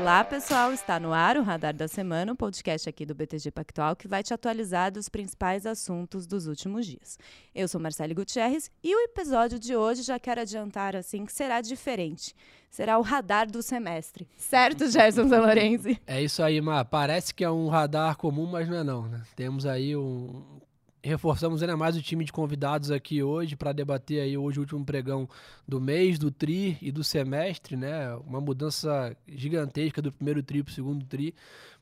Olá, pessoal! Está no ar o Radar da Semana, um podcast aqui do BTG Pactual que vai te atualizar dos principais assuntos dos últimos dias. Eu sou Marcele Gutierrez e o episódio de hoje já quero adiantar assim que será diferente. Será o radar do semestre. Certo, Gerson Zalorenzi? É isso aí, Mar. Parece que é um radar comum, mas não é não, né? Temos aí um, reforçamos ainda mais o time de convidados aqui hoje para debater aí hoje o último pregão do mês, do tri e do semestre, né? Uma mudança gigantesca do primeiro tri para o segundo tri,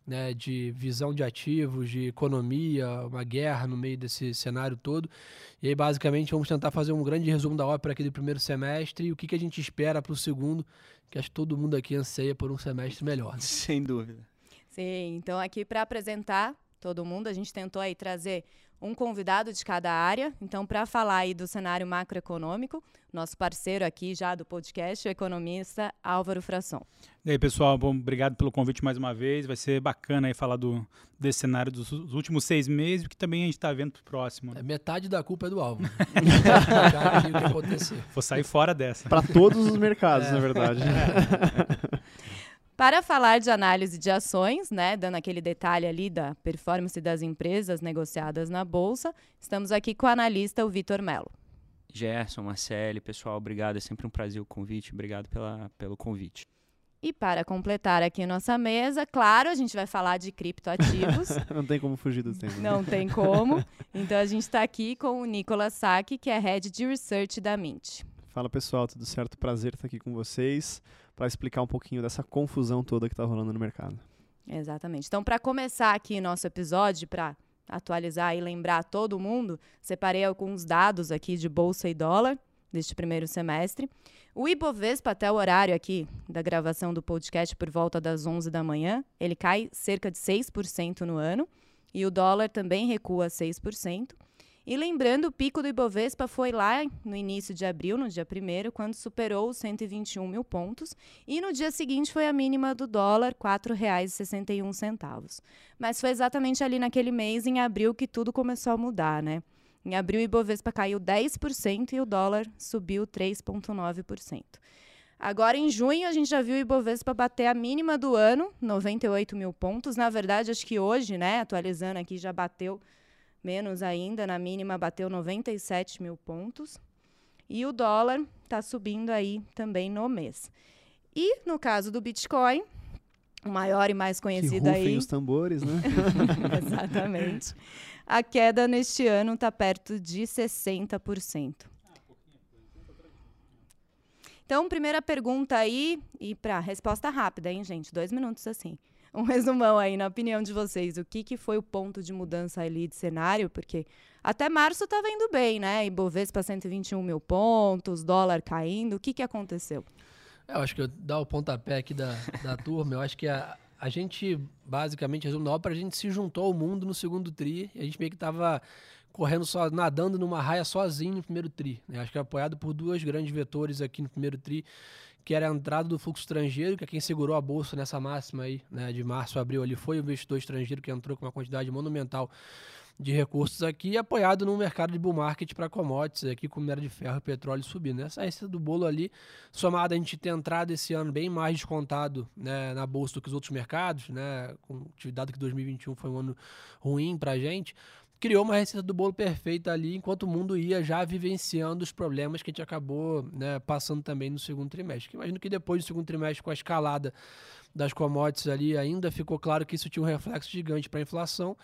né? De visão de ativos, de economia, uma guerra no meio desse cenário todo. E aí, basicamente, vamos tentar fazer um grande resumo da ópera aqui do primeiro semestre e o que, que a gente espera para o segundo, que acho que todo mundo aqui anseia por um semestre melhor. Né? Sem dúvida. Sim, então aqui para apresentar todo mundo, a gente tentou aí trazer um convidado de cada área. Então, para falar aí do cenário macroeconômico, nosso parceiro aqui já do podcast, o economista Álvaro Frasson. E aí, pessoal, bom, obrigado pelo convite mais uma vez. Vai ser bacana aí falar do, desse cenário dos, últimos seis meses, que também a gente está vendo pro próximo. Né? É, metade da culpa é do Álvaro. o que Vou sair fora dessa. Para todos os mercados, é. na verdade. É. Para falar de análise de ações, né, dando aquele detalhe ali da performance das empresas negociadas na bolsa, estamos aqui com o analista o Vitor Melo. Gerson, Marcele, pessoal, obrigado. É sempre um prazer o convite. Obrigado pela, pelo convite. E para completar aqui nossa mesa, claro, a gente vai falar de criptoativos. Não tem como fugir do tema. Não tem como. Então a gente está aqui com o Nicolas Sack, que é Head de Research da Mint. Fala pessoal, tudo certo? Prazer estar aqui com vocês para explicar um pouquinho dessa confusão toda que está rolando no mercado. Exatamente. Então, para começar aqui nosso episódio, para atualizar e lembrar todo mundo, separei alguns dados aqui de bolsa e dólar deste primeiro semestre. O Ibovespa, até o horário aqui da gravação do podcast, por volta das 11 da manhã, ele cai cerca de 6% no ano. E o dólar também recua 6%. E lembrando, o pico do Ibovespa foi lá no início de abril, no dia 1 quando superou os 121 mil pontos. E no dia seguinte foi a mínima do dólar, R$ 4,61. Mas foi exatamente ali naquele mês, em abril, que tudo começou a mudar, né? Em abril, o Ibovespa caiu 10% e o dólar subiu 3,9%. Agora, em junho, a gente já viu o Ibovespa bater a mínima do ano, 98 mil pontos. Na verdade, acho que hoje, né, atualizando aqui, já bateu menos ainda, na mínima bateu 97 mil pontos. E o dólar está subindo aí também no mês. E no caso do Bitcoin, o maior e mais conhecido que aí. os tambores, né? Exatamente. A queda neste ano está perto de 60%. Então, primeira pergunta aí, e para resposta rápida, hein, gente? Dois minutos assim um resumão aí, na opinião de vocês, o que, que foi o ponto de mudança ali de cenário? Porque até março estava indo bem, né? Ibovespa 121 mil pontos, dólar caindo. O que, que aconteceu? Eu acho que eu dar o pontapé aqui da, da turma, eu acho que a, a gente, basicamente, resumo da ópera, a gente se juntou ao mundo no segundo tri, a gente meio que estava correndo só, nadando numa raia sozinho no primeiro tri. Né? Acho que apoiado por duas grandes vetores aqui no primeiro tri, que era a entrada do fluxo estrangeiro, que é quem segurou a bolsa nessa máxima aí, né, de março a abril ali, foi o investidor estrangeiro que entrou com uma quantidade monumental de recursos aqui, apoiado no mercado de bull market para commodities aqui, com minério de ferro e petróleo subindo. Essa receita do bolo ali, somada a gente ter entrado esse ano bem mais descontado né, na bolsa do que os outros mercados, né, com atividade que 2021 foi um ano ruim para a gente, criou uma receita do bolo perfeita ali, enquanto o mundo ia já vivenciando os problemas que a gente acabou né, passando também no segundo trimestre. Imagino que depois do segundo trimestre, com a escalada das commodities ali, ainda ficou claro que isso tinha um reflexo gigante para a inflação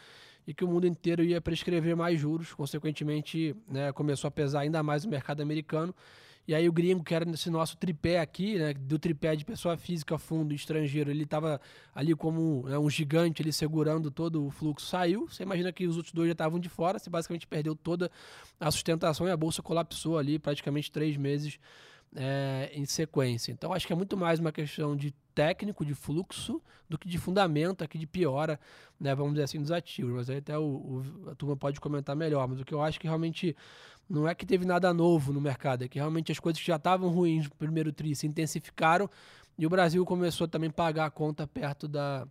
e que o mundo inteiro ia prescrever mais juros, consequentemente né, começou a pesar ainda mais o mercado americano e aí o gringo, que era esse nosso tripé aqui, né, do tripé de pessoa física, fundo, estrangeiro, ele estava ali como né, um gigante, ele segurando todo o fluxo, saiu. Você imagina que os outros dois já estavam de fora, você basicamente perdeu toda a sustentação e a bolsa colapsou ali praticamente três meses é, em sequência. Então acho que é muito mais uma questão de técnico, de fluxo, do que de fundamento aqui de piora, né, vamos dizer assim, dos ativos. Mas aí até o, o, a turma pode comentar melhor. Mas o que eu acho que realmente não é que teve nada novo no mercado, é que realmente as coisas que já estavam ruins no primeiro tri se intensificaram e o Brasil começou também a pagar a conta perto da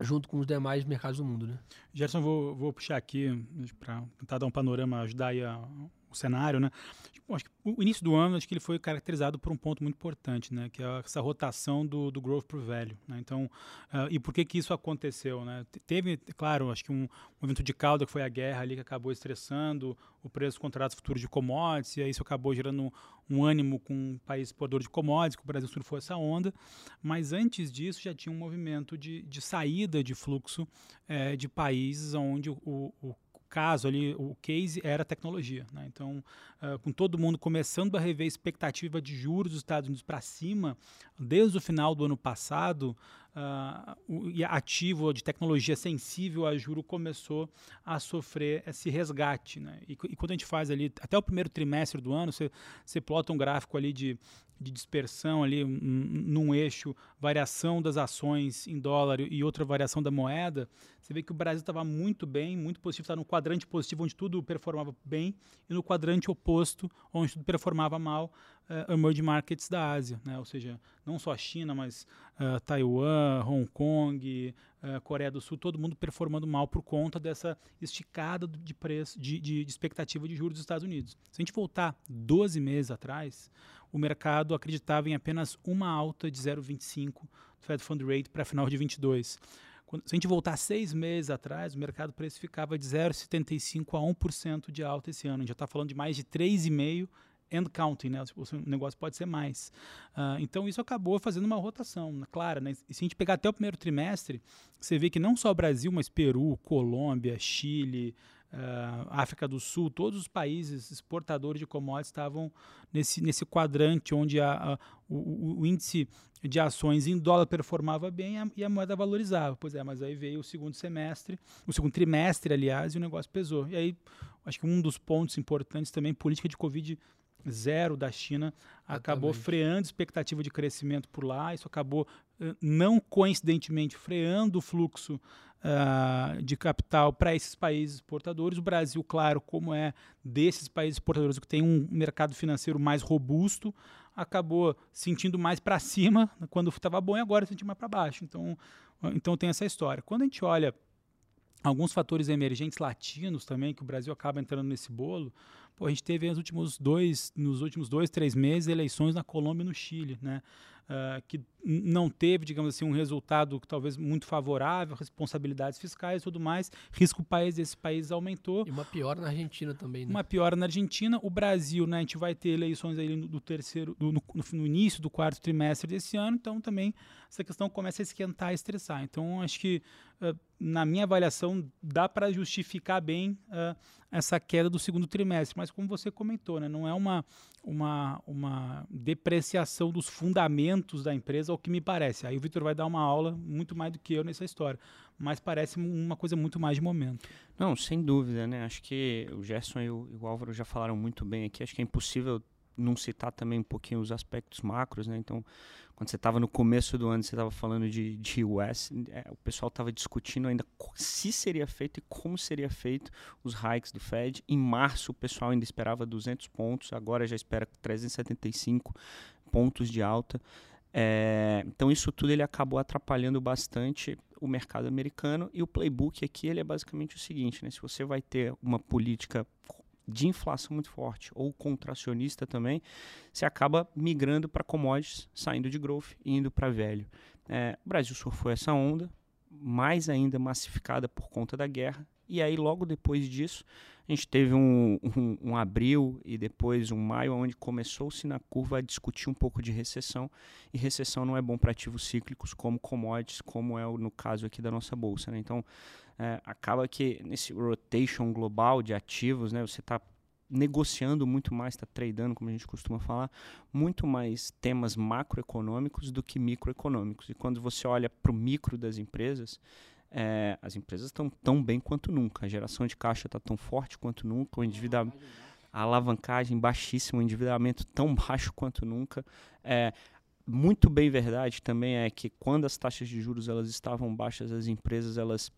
junto com os demais mercados do mundo, né? Gerson, vou, vou puxar aqui para tentar dar um panorama, ajudar aí a, o cenário, né? Bom, acho que o início do ano, acho que ele foi caracterizado por um ponto muito importante, né? Que é essa rotação do, do growth pro velho, né? Então, uh, e por que que isso aconteceu, né? Teve, claro, acho que um, um, evento de cauda que foi a guerra ali que acabou estressando o preço dos contratos futuros de commodities, e aí isso acabou gerando um, um ânimo com um país exportador de commodities, que o Brasil surfou essa onda, mas antes disso já tinha um movimento de, de saída de fluxo é, de países onde o, o caso ali, o case era tecnologia. Né? Então, uh, com todo mundo começando a rever a expectativa de juros dos Estados Unidos para cima, desde o final do ano passado, uh, ativo de tecnologia sensível a juro começou a sofrer esse resgate. Né? E, e, quando a gente faz ali, até o primeiro trimestre do ano, você, você plota um gráfico ali de, de dispersão ali um, num eixo, variação das ações em dólar e outra variação da moeda, você vê que o Brasil estava muito bem, muito positivo, está no quadrante positivo onde tudo performava bem e no quadrante oposto onde tudo performava mal, uh, emerging markets da Ásia, né? ou seja, não só a China, mas uh, Taiwan, Hong Kong, uh, Coreia do Sul, todo mundo performando mal por conta dessa esticada de preço, de, de, de expectativa de juros dos Estados Unidos. Se a gente voltar 12 meses atrás, o mercado acreditava em apenas uma alta de 0,25 do Fed Fund Rate para final de 22. Quando, se a gente voltar seis meses atrás, o mercado precificava de 0,75 a 1% de alta esse ano. A gente já está falando de mais de 3,5% and counting, né? Tipo, o negócio pode ser mais. Uh, então isso acabou fazendo uma rotação, né? clara, né? E se a gente pegar até o primeiro trimestre, você vê que não só o Brasil, mas Peru, Colômbia, Chile, uh, África do Sul, todos os países exportadores de commodities estavam nesse, nesse quadrante onde a, a o, o, índice de ações em dólar performava bem a, e a moeda valorizava. Pois é, mas aí veio o segundo semestre, o segundo trimestre, aliás, e o negócio pesou. E aí, acho que um dos pontos importantes também, política de Covid zero da China acabou Exatamente. freando a expectativa de crescimento por lá. Isso acabou, não coincidentemente, freando o fluxo uh, de capital para esses países exportadores. O Brasil, claro, como é desses países exportadores que tem um mercado financeiro mais robusto, acabou sentindo mais para cima quando estava bom e agora sentiu mais para baixo. Então, então tem essa história. Quando a gente olha alguns fatores emergentes latinos também, que o Brasil acaba entrando nesse bolo, pô, a gente teve nos últimos dois, nos últimos dois, três meses eleições na Colômbia e no Chile, né? Uh, que não teve, digamos assim, um resultado talvez muito favorável, responsabilidades fiscais e tudo mais, risco país desse país aumentou. E uma piora na Argentina também, né? Uma piora na Argentina. O Brasil, né, a gente vai ter eleições aí no, terceiro, do, no, no, início do quarto trimestre desse ano, então também essa questão começa a esquentar e estressar. Então, acho que, uh, na minha avaliação, dá para justificar bem uh, essa queda do segundo trimestre, mas como você comentou, né, não é uma, uma, uma depreciação dos fundamentos da empresa, ao que me parece. Aí o Vitor vai dar uma aula muito mais do que eu nessa história, mas parece uma coisa muito mais de momento. Não, sem dúvida, né? Acho que o Gerson e o, e o Álvaro já falaram muito bem aqui. Acho que é impossível não citar também um pouquinho os aspectos macros, né? Então, quando você estava no começo do ano, você estava falando de, de US, é, o pessoal estava discutindo ainda se seria feito e como seria feito os hikes do Fed. Em março, o pessoal ainda esperava 200 pontos, agora já espera 375 pontos de alta. É, então isso tudo ele acabou atrapalhando bastante o mercado americano e o playbook aqui ele é basicamente o seguinte, né? Se você vai ter uma política de inflação muito forte ou contracionista também, você acaba migrando para commodities, saindo de growth e indo para velho. É, o Brasil surfou essa onda, mais ainda massificada por conta da guerra, e aí logo depois disso a gente teve um, um, um abril e depois um maio onde começou-se na curva a discutir um pouco de recessão, e recessão não é bom para ativos cíclicos como commodities, como é o, no caso aqui da nossa bolsa. Né? Então, é, acaba que nesse rotation global de ativos, né, você está negociando muito mais, está tradando, como a gente costuma falar, muito mais temas macroeconômicos do que microeconômicos. E quando você olha para o micro das empresas, é, as empresas estão tão bem quanto nunca. A geração de caixa está tão forte quanto nunca, o endividamento, a alavancagem baixíssima, o endividamento tão baixo quanto nunca. É, muito bem verdade também é que quando as taxas de juros elas estavam baixas, as empresas elas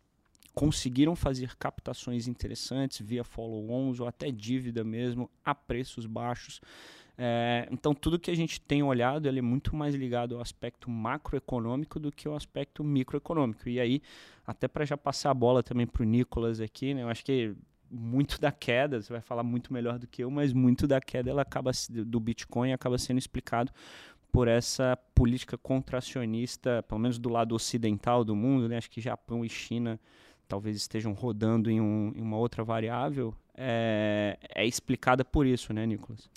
conseguiram fazer captações interessantes via follow-ons ou até dívida mesmo a preços baixos. É, então, tudo que a gente tem olhado ele é muito mais ligado ao aspecto macroeconômico do que ao aspecto microeconômico. E aí, até para já passar a bola também para o Nicolas aqui, né, eu acho que muito da queda, você vai falar muito melhor do que eu, mas muito da queda ela acaba do Bitcoin acaba sendo explicado por essa política contracionista, pelo menos do lado ocidental do mundo, né? Acho que Japão e China talvez estejam rodando em, um, em uma outra variável, é, é explicada por isso, né, Nicolas?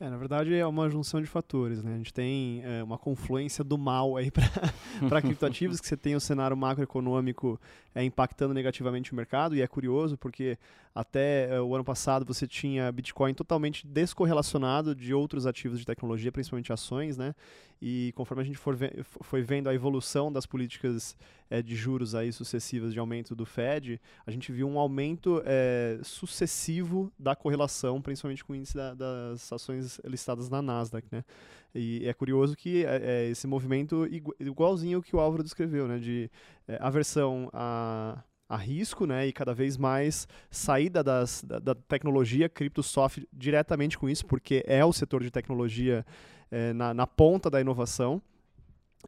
É, na verdade é uma junção de fatores, né? A gente tem é, uma confluência do mal aí para criptoativos, que você tem o cenário macroeconômico é, impactando negativamente o mercado, e é curioso porque até é, o ano passado você tinha Bitcoin totalmente descorrelacionado de outros ativos de tecnologia, principalmente ações, né? E conforme a gente ve foi vendo a evolução das políticas é, de juros aí sucessivas de aumento do Fed, a gente viu um aumento é, sucessivo da correlação, principalmente com o índice da, das ações listadas na Nasdaq, né? E é curioso que é, esse movimento igualzinho que o Álvaro descreveu, né? De aversão a a risco, né, e cada vez mais saída das, da, da, tecnologia, cripto sofre diretamente com isso, porque é o setor de tecnologia é, na, na ponta da inovação.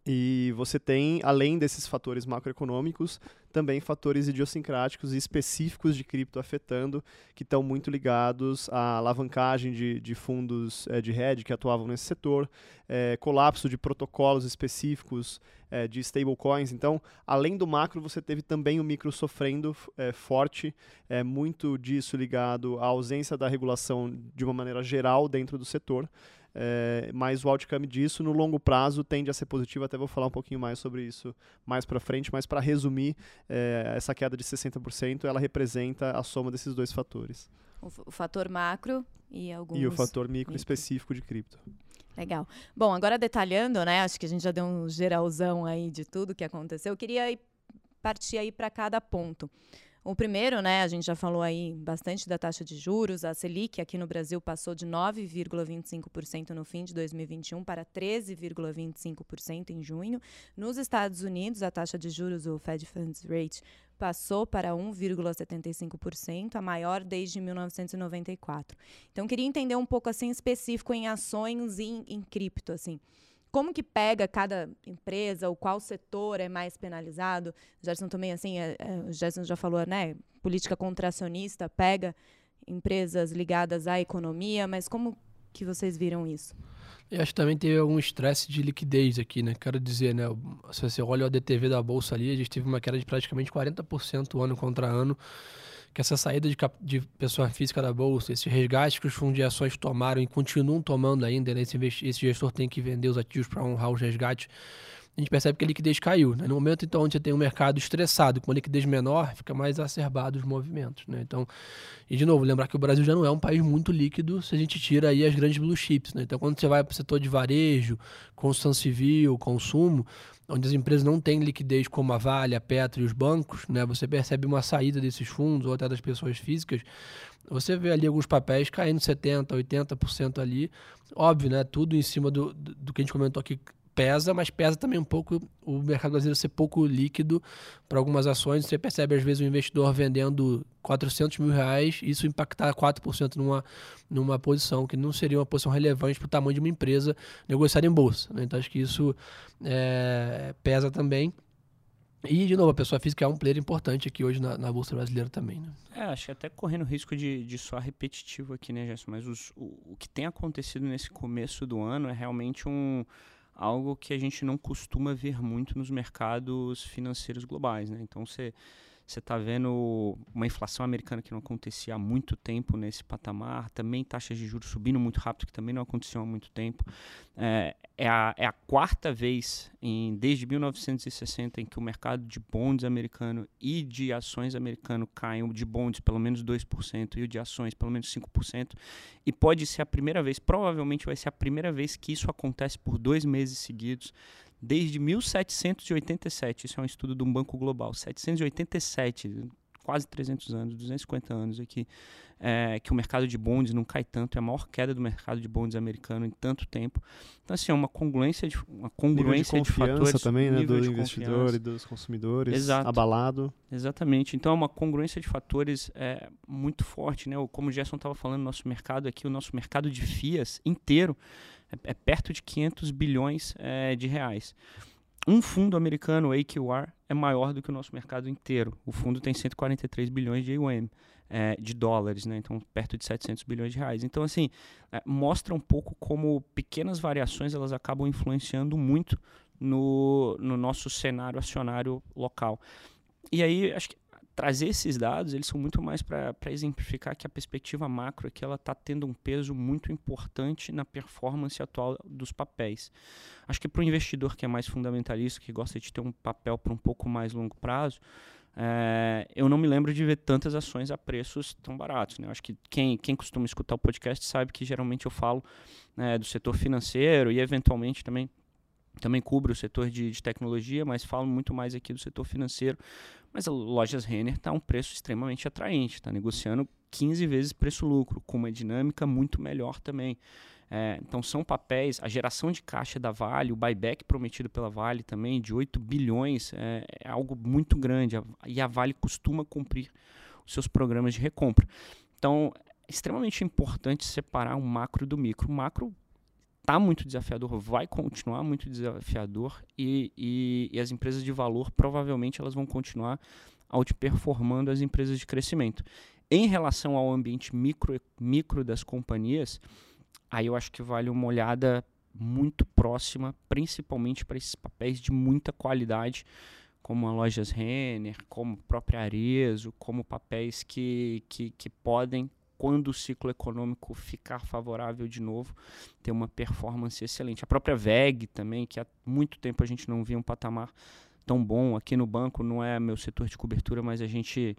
E você tem, além desses fatores macroeconômicos, também fatores idiosincráticos e específicos de cripto afetando, que estão muito ligados à alavancagem de, de fundos é, de hedge que atuavam nesse setor, é, colapso de protocolos específicos é, de stablecoins. Então, além do macro, você teve também o micro sofrendo forte, muito disso ligado à ausência da regulação de uma maneira geral dentro do setor. É, mas o outcome disso no longo prazo tende a ser positivo. Até vou falar um pouquinho mais sobre isso mais para frente. Mas para resumir, é, essa queda de 60% ela representa a soma desses dois fatores. O, o fator macro e alguns. E o fator micro, micro. específico de cripto. Legal. Bom, agora detalhando, né? Acho que a gente já deu um geralzão aí de tudo que aconteceu. Eu queria ir, partir aí para cada ponto. O primeiro, né, a gente já falou aí bastante da taxa de juros. A Selic aqui no Brasil passou de 9,25% no fim de 2021 para 13,25% em junho. Nos Estados Unidos, a taxa de juros, o Fed Funds Rate, passou para 1,75%, a maior desde 1994. Então, queria entender um pouco assim específico em ações e em, em cripto, assim como que pega cada empresa, ou qual setor é mais penalizado? O Gerson também, assim, é, é, o Gerson já falou, né? Política contracionista pega empresas ligadas à economia, mas como que vocês viram isso? Eu acho que também teve algum estresse de liquidez aqui, né? Quero dizer, né? Se você olha o ADTV da Bolsa ali, a gente teve uma queda de praticamente 40% ano contra ano que essa saída de, de pessoa física da bolsa, esse resgate que os fundos de ações tomaram e continuam tomando ainda, né? esse, esse gestor tem que vender os ativos para honrar os resgates, a gente percebe que a liquidez caiu. Né? No momento então onde você tem um mercado estressado, com uma liquidez menor, fica mais acerbados os movimentos. Né? Então, e de novo, lembrar que o Brasil já não é um país muito líquido se a gente tira aí as grandes blue chips. Né? Então, quando você vai para o setor de varejo, construção civil, consumo, onde as empresas não têm liquidez como a Vale, a Petro e os bancos, né, você percebe uma saída desses fundos ou até das pessoas físicas, você vê ali alguns papéis caindo 70%, 80% ali. Óbvio, né, tudo em cima do, do que a gente comentou aqui pesa, mas pesa também um pouco o mercado brasileiro ser pouco líquido para algumas ações. Você percebe, às vezes, o investidor vendendo 400 mil reais, isso impactar 4% numa, numa posição que não seria uma posição relevante para o tamanho de uma empresa negociada em bolsa. Né? Então, acho que isso é, pesa também. E, de novo, a pessoa física é um player importante aqui hoje na, na Bolsa Brasileira também. Né? É, acho que até correndo risco de, de soar repetitivo aqui, né, Gerson? Mas os, o, o que tem acontecido nesse começo do ano é realmente um algo que a gente não costuma ver muito nos mercados financeiros globais. Né? Então você você está vendo uma inflação americana que não acontecia há muito tempo nesse patamar, também taxas de juros subindo muito rápido, que também não aconteciam há muito tempo. É, é, a, é a quarta vez em, desde 1960 em que o mercado de bonds americano e de ações americano caem, de bonds pelo menos 2% e o de ações pelo menos 5%. E pode ser a primeira vez, provavelmente vai ser a primeira vez que isso acontece por dois meses seguidos desde 1787. Isso é um estudo de um banco global. 787, quase 300 anos, 250 anos aqui, é, que o mercado de bonds não cai tanto. É a maior queda do mercado de bonds americano em tanto tempo. Então, assim, é uma congruência de, uma congruência de, de fatores. também, né? Do investidor e dos consumidores Exato. abalado. Exatamente. Então, é uma congruência de fatores é, muito forte. Né? Como o Gerson estava falando, nosso mercado aqui, o nosso mercado de FIAs inteiro, é, é perto de 500 bilhões é, de reais. Um fundo americano, AQR, é maior do que o nosso mercado inteiro. O fundo tem 143 bilhões de AUM. é, de dólares, né? então perto de 700 bilhões de reais. Então, assim, é, mostra um pouco como pequenas variações elas acabam influenciando muito no, no nosso cenário acionário local. E aí, acho que trazer esses dados, eles são muito mais para exemplificar que a perspectiva macro aqui ela está tendo um peso muito importante na performance atual dos papéis. Acho que para o investidor que é mais fundamentalista, que gosta de ter um papel para um pouco mais longo prazo, é, eu não me lembro de ver tantas ações a preços tão baratos. Né? Acho que quem, quem costuma escutar o podcast sabe que geralmente eu falo é, do setor financeiro e eventualmente também também cubro o setor de, de, tecnologia, mas falo muito mais aqui do setor financeiro. Mas a Lojas Renner está a um preço extremamente atraente, está negociando 15 vezes preço-lucro, com uma dinâmica muito melhor também. É, então são papéis, a geração de caixa da Vale, o buyback prometido pela Vale também de 8 bilhões é, é algo muito grande e a Vale costuma cumprir os seus programas de recompra. Então é extremamente importante separar o macro do micro. O macro está muito desafiador, vai continuar muito desafiador e, e, e, as empresas de valor provavelmente elas vão continuar outperformando as empresas de crescimento. Em relação ao ambiente micro, micro das companhias, aí eu acho que vale uma olhada muito próxima, principalmente para esses papéis de muita qualidade, como a Lojas Renner, como a própria Arezo, como papéis que, que, que podem, quando o ciclo econômico ficar favorável de novo, ter uma performance excelente. A própria VEG também, que há muito tempo a gente não via um patamar tão bom. Aqui no banco não é meu setor de cobertura, mas a gente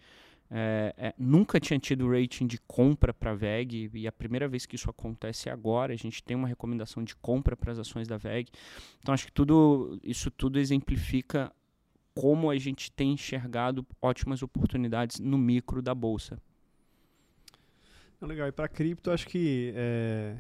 é, é, nunca tinha tido rating de compra para a VEG e a primeira vez que isso acontece é agora. A gente tem uma recomendação de compra para as ações da VEG. Então acho que tudo isso tudo exemplifica como a gente tem enxergado ótimas oportunidades no micro da bolsa. Legal. E para cripto, acho que é,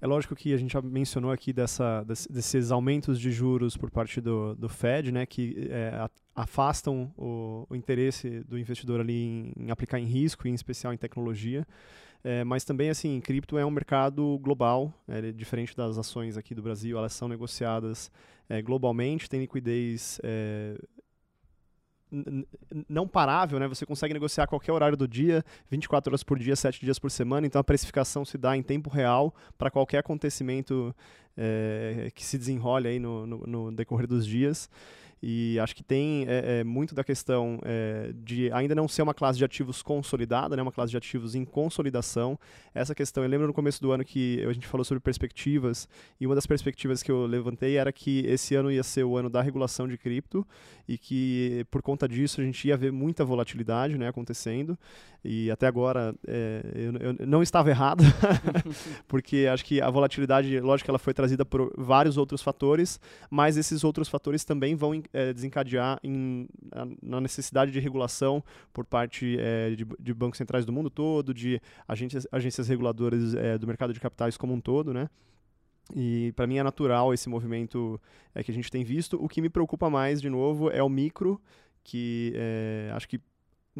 é lógico que a gente já mencionou aqui dessa, desses aumentos de juros por parte do, do Fed, né, que é, afastam o, o, interesse do investidor ali em, em, aplicar em risco, em especial em tecnologia. É, mas também, assim, cripto é um mercado global, é, diferente das ações aqui do Brasil, elas são negociadas é, globalmente, tem liquidez é, não parável, né? Você consegue negociar qualquer horário do dia, 24 horas por dia, 7 dias por semana, então a precificação se dá em tempo real para qualquer acontecimento é, que se desenrole aí no, no, no decorrer dos dias. E acho que tem é, é, muito da questão é, de ainda não ser uma classe de ativos consolidada, né, uma classe de ativos em consolidação. Essa questão, eu lembro no começo do ano que a gente falou sobre perspectivas, e uma das perspectivas que eu levantei era que esse ano ia ser o ano da regulação de cripto, e que por conta disso a gente ia ver muita volatilidade né, acontecendo. E até agora é, eu, eu, não estava errado, porque acho que a volatilidade, lógico que ela foi trazida por vários outros fatores, mas esses outros fatores também vão é, desencadear em, na necessidade de regulação por parte é, de, de, bancos centrais do mundo todo, de agências, agências reguladoras é, do mercado de capitais como um todo, né? E para mim é natural esse movimento é, que a gente tem visto. O que me preocupa mais, de novo, é o micro, que é, acho que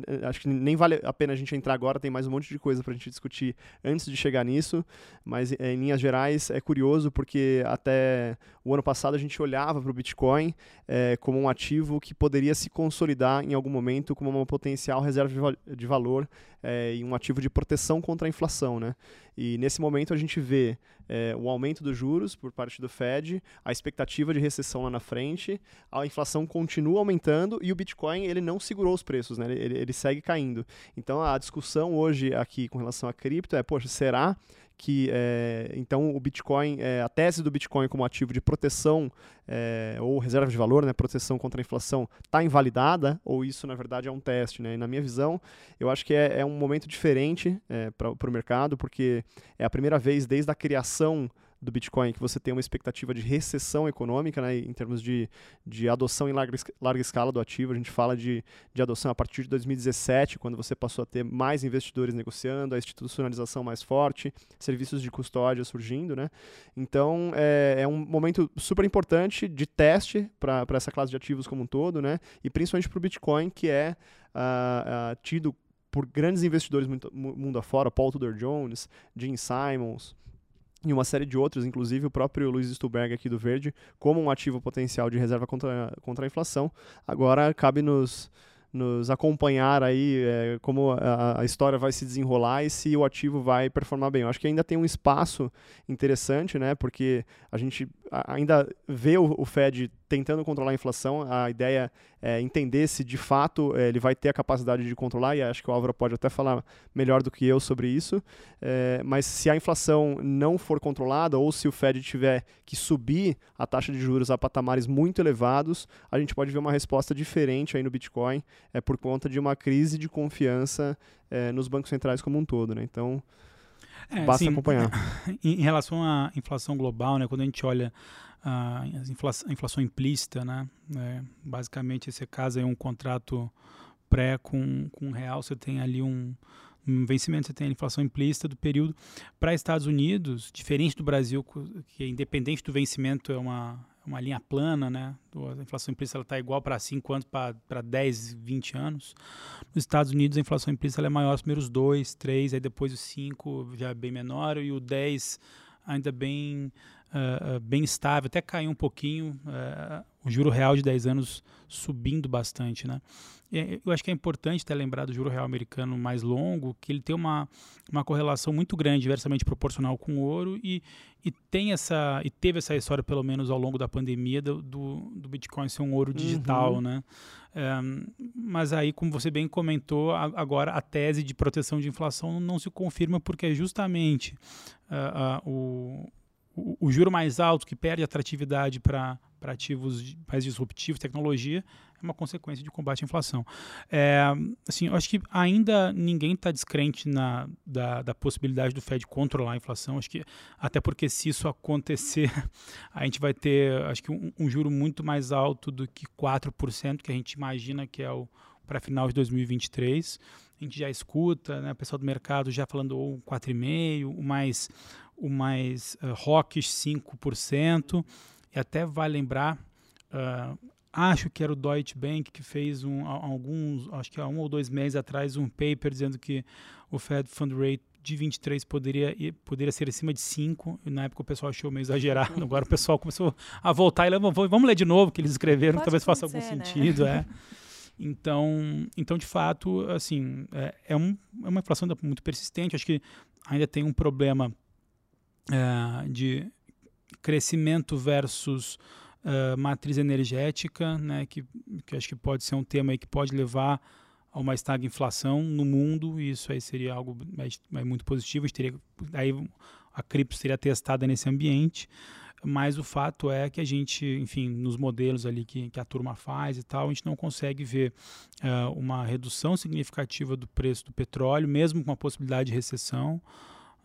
eh, acho que nem vale a pena a gente entrar agora, tem mais um monte de coisa para a gente discutir antes de chegar nisso, mas em linhas gerais é curioso porque até o ano passado a gente olhava para o Bitcoin é, como um ativo que poderia se consolidar em algum momento como uma potencial reserva de, val de valor é, e um ativo de proteção contra a inflação. Né? E nesse momento a gente vê é, o aumento dos juros por parte do Fed, a expectativa de recessão lá na frente, a inflação continua aumentando e o Bitcoin ele não segurou os preços, né? ele, ele segue caindo. Então a discussão hoje aqui com relação a cripto é, poxa, será que é, então o Bitcoin, é, a tese do Bitcoin como ativo de proteção é, ou reserva de valor, né, proteção contra a inflação, está invalidada ou isso na verdade é um teste? Né? E na minha visão, eu acho que é, é um momento diferente é, para o mercado, porque é a primeira vez desde a criação do Bitcoin, que você tem uma expectativa de recessão econômica, né, em termos de, de adoção em larga, larga escala do ativo. A gente fala de, de adoção a partir de 2017, quando você passou a ter mais investidores negociando, a institucionalização mais forte, serviços de custódia surgindo. Né? Então, é, é um momento super importante de teste para essa classe de ativos como um todo, né? e principalmente para o Bitcoin, que é uh, uh, tido por grandes investidores muito, mundo afora, Paul Tudor Jones, Jim Simons, e uma série de outros, inclusive o próprio Luiz Stuberg aqui do Verde, como um ativo potencial de reserva contra, contra a inflação. Agora cabe nos, nos acompanhar aí é, como a, a, história vai se desenrolar e se o ativo vai performar bem. Eu acho que ainda tem um espaço interessante, né? Porque a gente ainda vê o, Fed tentando controlar a inflação. A ideia é entender se de fato é, ele vai ter a capacidade de controlar, e acho que o Álvaro pode até falar melhor do que eu sobre isso. É, mas se a inflação não for controlada, ou se o Fed tiver que subir a taxa de juros a patamares muito elevados, a gente pode ver uma resposta diferente aí no Bitcoin, é por conta de uma crise de confiança é, nos bancos centrais como um todo. Né? Então. É, Basta assim, acompanhar. Em relação à inflação global, né, quando a gente olha a inflação, a inflação implícita, né, é, basicamente esse caso é um contrato pré com, com real, você tem ali um, um vencimento, você tem a inflação implícita do período. Para Estados Unidos, diferente do Brasil, que independente do vencimento é uma, uma linha plana, né? A inflação implícita está igual para 5 anos, para 10, 20 anos. Nos Estados Unidos, a inflação implícita é maior nos primeiros 2, 3, aí depois o 5 já é bem menor, e o 10 ainda bem, uh, uh, bem estável, até caiu um pouquinho, uh, o juro real de 10 anos subindo bastante, né? eu acho que é importante ter lembrado do juro real americano mais longo, que ele tem uma, uma correlação muito grande, diversamente proporcional com o ouro, e, e tem essa e teve essa história, pelo menos ao longo da pandemia, do, do, do Bitcoin ser um ouro digital, uhum. né? Um, mas aí, como você bem comentou, a, agora a tese de proteção de inflação não se confirma porque é justamente uh, uh, o, o, o juro mais alto que perde atratividade para ativos mais disruptivos, tecnologia, é uma consequência de combate à inflação. É, assim, eu acho que ainda ninguém está descrente na, da, da, possibilidade do Fed controlar a inflação. Acho que até porque se isso acontecer, a gente vai ter, acho que um, um juro muito mais alto do que 4%, que a gente imagina que é o para final de 2023. A gente já escuta, né, o pessoal do mercado já falando ou 4,5%, o mais, o mais uh, ROCs 5%, e até vai lembrar, uh, acho que era o Deutsche Bank que fez um, alguns, acho que há um ou dois meses atrás, um paper dizendo que o Fed Fund Rate de 23 poderia, poderia ser acima de 5. E na época o pessoal achou meio exagerado. Agora o pessoal começou a voltar e levou, vamos ler de novo o que eles escreveram, Pode talvez faça algum né? sentido. É. Então, então, de fato, assim, é, é, um, é uma inflação muito persistente. Acho que ainda tem um problema é, de crescimento versus uh, matriz energética, né, que, que acho que pode ser um tema que pode levar a uma estagflação no mundo, e isso aí seria algo mais, mais muito positivo, teria, aí a cripto seria testada nesse ambiente, mas o fato é que a gente, enfim, nos modelos ali que, que a turma faz e tal, a gente não consegue ver uh, uma redução significativa do preço do petróleo, mesmo com a possibilidade de recessão.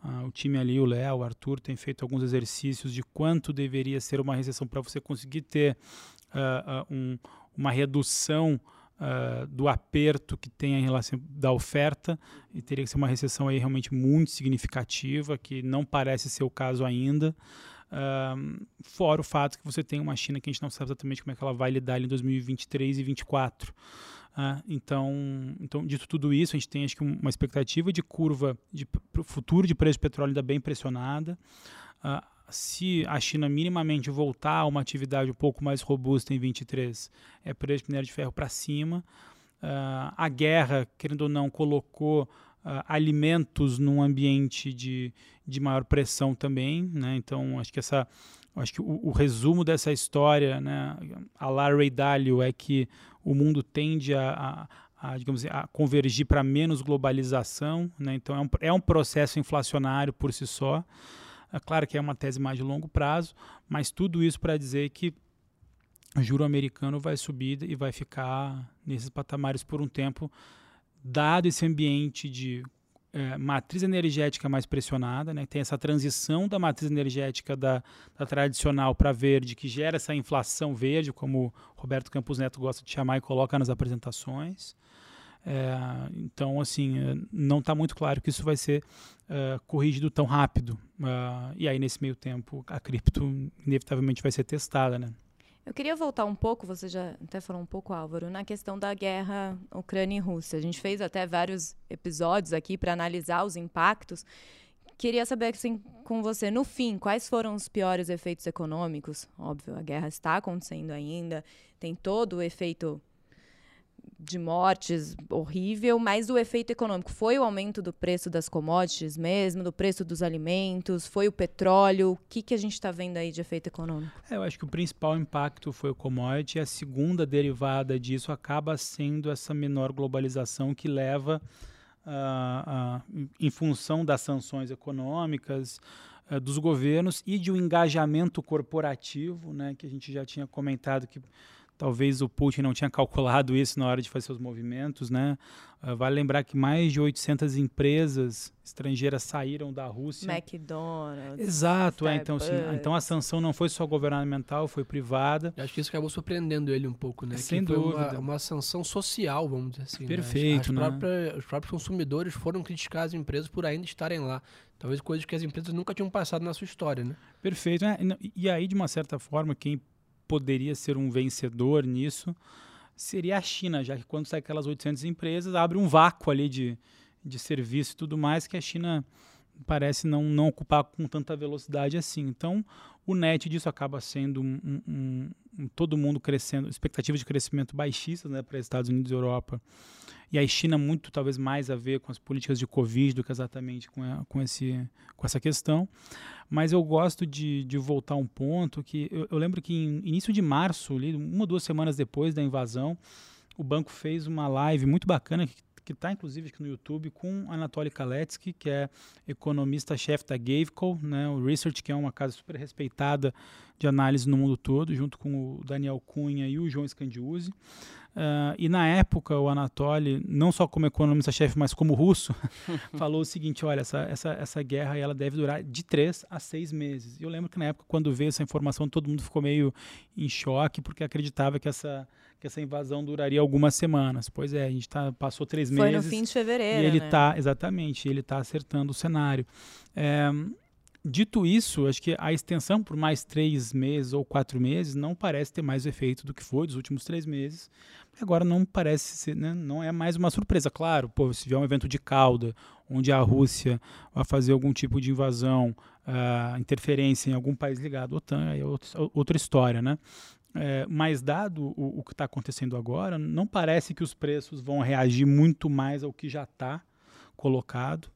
Uh, o time ali, o Léo, o Arthur, tem feito alguns exercícios de quanto deveria ser uma recessão para você conseguir ter uh, uh, um, uma redução do aperto que tem em relação da oferta e teria que ser uma recessão aí realmente muito significativa, que não parece ser o caso ainda. fora o fato que você tem uma China que a gente não sabe exatamente como é que ela vai lidar em 2023 e 2024. Ah, então, então, dito tudo isso, a gente tem acho que uma expectativa de curva de futuro de preço de petróleo ainda bem pressionada. Ah, se a China minimamente voltar a uma atividade um pouco mais robusta em 23, é preço de minério de ferro para cima. Uh, a guerra, querendo ou não, colocou uh, alimentos num ambiente de, de maior pressão também. Né? Então, acho que essa acho que o, o, resumo dessa história, né, a Larry Dalio, é que o mundo tende a, a, a digamos assim, a convergir para menos globalização, né? então é um, é um processo inflacionário por si só. É claro que é uma tese mais de longo prazo, mas tudo isso para dizer que o juro americano vai subir e vai ficar nesses patamares por um tempo, dado esse ambiente de é, matriz energética mais pressionada, né? tem essa transição da matriz energética da, da tradicional para verde, que gera essa inflação verde, como Roberto Campos Neto gosta de chamar e coloca nas apresentações. É, então, assim, é, não está muito claro que isso vai ser uh, corrigido tão rápido. Uh, e aí, nesse meio tempo, a cripto inevitavelmente vai ser testada, né? Eu queria voltar um pouco, você já até falou um pouco, Álvaro, na questão da guerra Ucrânia e Rússia. A gente fez até vários episódios aqui para analisar os impactos. Queria saber assim, com você, no fim, quais foram os piores efeitos econômicos? Óbvio, a guerra está acontecendo ainda, tem todo o efeito de mortes horrível, mas o efeito econômico foi o aumento do preço das commodities mesmo, do preço dos alimentos, foi o petróleo. O que, que a gente está vendo aí de efeito econômico? É, eu acho que o principal impacto foi o commodity. A segunda derivada disso acaba sendo essa menor globalização que leva, uh, uh, em função das sanções econômicas, uh, dos governos e de um engajamento corporativo, né, que a gente já tinha comentado que Talvez o Putin não tinha calculado isso na hora de fazer seus movimentos, né? Uh, vale lembrar que mais de 800 empresas estrangeiras saíram da Rússia. McDonald's. Exato, é, então, assim, então a sanção não foi só governamental, foi privada. Eu acho que isso acabou surpreendendo ele um pouco, né? Sem que dúvida. Uma, uma, sanção social, vamos dizer assim. Perfeito, né? As, as né? próprias, os próprios consumidores foram criticar as empresas por ainda estarem lá. Talvez coisas que as empresas nunca tinham passado na sua história, né? Perfeito. É, e aí, de uma certa forma, quem poderia ser um vencedor nisso seria a China, já que quando sai aquelas 800 empresas, abre um vácuo ali de, de serviço e tudo mais que a China parece não, não ocupar com tanta velocidade assim. Então, o net disso acaba sendo um, um, um, todo mundo crescendo, expectativas de crescimento baixistas né, para Estados Unidos e Europa. E a China muito talvez mais a ver com as políticas de Covid do que exatamente com, a, com, esse, com essa questão. Mas eu gosto de, de voltar um ponto que eu, eu lembro que em início de março, ali, uma ou duas semanas depois da invasão, o banco fez uma live muito bacana que que está inclusive aqui no YouTube com Anatoly Kaletsky, que é economista-chefe da Gaveco, né, o Research, que é uma casa super respeitada de análise no mundo todo, junto com o Daniel Cunha e o João Scandiuzzi. Uh, e na época, o Anatoly, não só como economista-chefe, mas como russo, falou o seguinte: olha, essa, essa, essa guerra ela deve durar de três a seis meses. Eu lembro que na época, quando veio essa informação, todo mundo ficou meio em choque, porque acreditava que essa, que essa invasão duraria algumas semanas. Pois é, a gente tá, passou três Foi meses. Foi no fim de fevereiro. E ele né? tá, exatamente, ele está acertando o cenário. É, Dito isso, acho que a extensão por mais três meses ou quatro meses não parece ter mais efeito do que foi dos últimos três meses. Agora não parece ser, né, não é mais uma surpresa. Claro, pô, se vier um evento de cauda, onde a Rússia vai fazer algum tipo de invasão, uh, interferência em algum país ligado à OTAN, é outra história, né? É, mas dado o, o que está acontecendo agora, não parece que os preços vão reagir muito mais ao que já está colocado.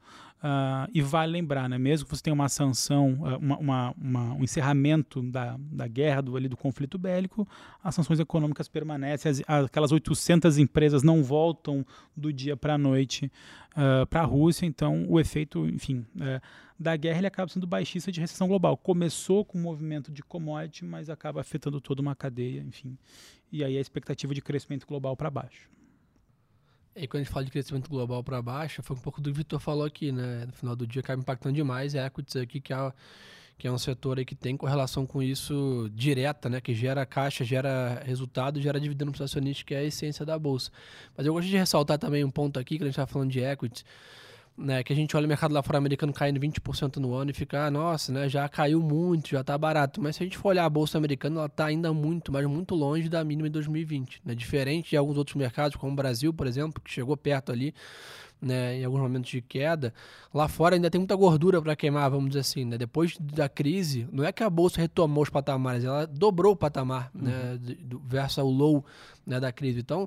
Uh, e vale lembrar, né, mesmo que você tenha uma sanção, uh, uma, uma, uma, um encerramento da, da guerra, do, ali, do conflito bélico, as sanções econômicas permanecem, as, aquelas 800 empresas não voltam do dia para a noite uh, ah, para a Rússia, então o efeito, enfim, eh, da guerra ele acaba sendo baixista de recessão global. Começou com um movimento de commodity, mas acaba afetando toda uma cadeia, enfim, e aí a expectativa de crescimento global para baixo. E quando a gente fala de crescimento global para baixo, foi um pouco do que o Vitor falou aqui, né? No final do dia acaba impactando demais a equities aqui, que é, que é um setor aí que tem correlação com isso direta, né? Que gera caixa, gera resultado, gera dividendo para acionistas, que é a essência da bolsa. Mas eu gosto de ressaltar também um ponto aqui, que a gente está falando de equities, né, que a gente olha o mercado lá fora americano caindo 20% no ano e fica, ah, nossa, né, já caiu muito, já está barato. Mas se a gente for olhar a bolsa americana, ela está ainda muito, mas muito longe da mínima de 2020, né? Diferente de alguns outros mercados, como o Brasil, por exemplo, que chegou perto ali, né, em alguns momentos de queda. Lá fora ainda tem muita gordura para queimar, vamos dizer assim, né? Depois da crise, não é que a bolsa retomou os patamares, ela dobrou o patamar, né, uhum. né, versus o low né, da crise. Então,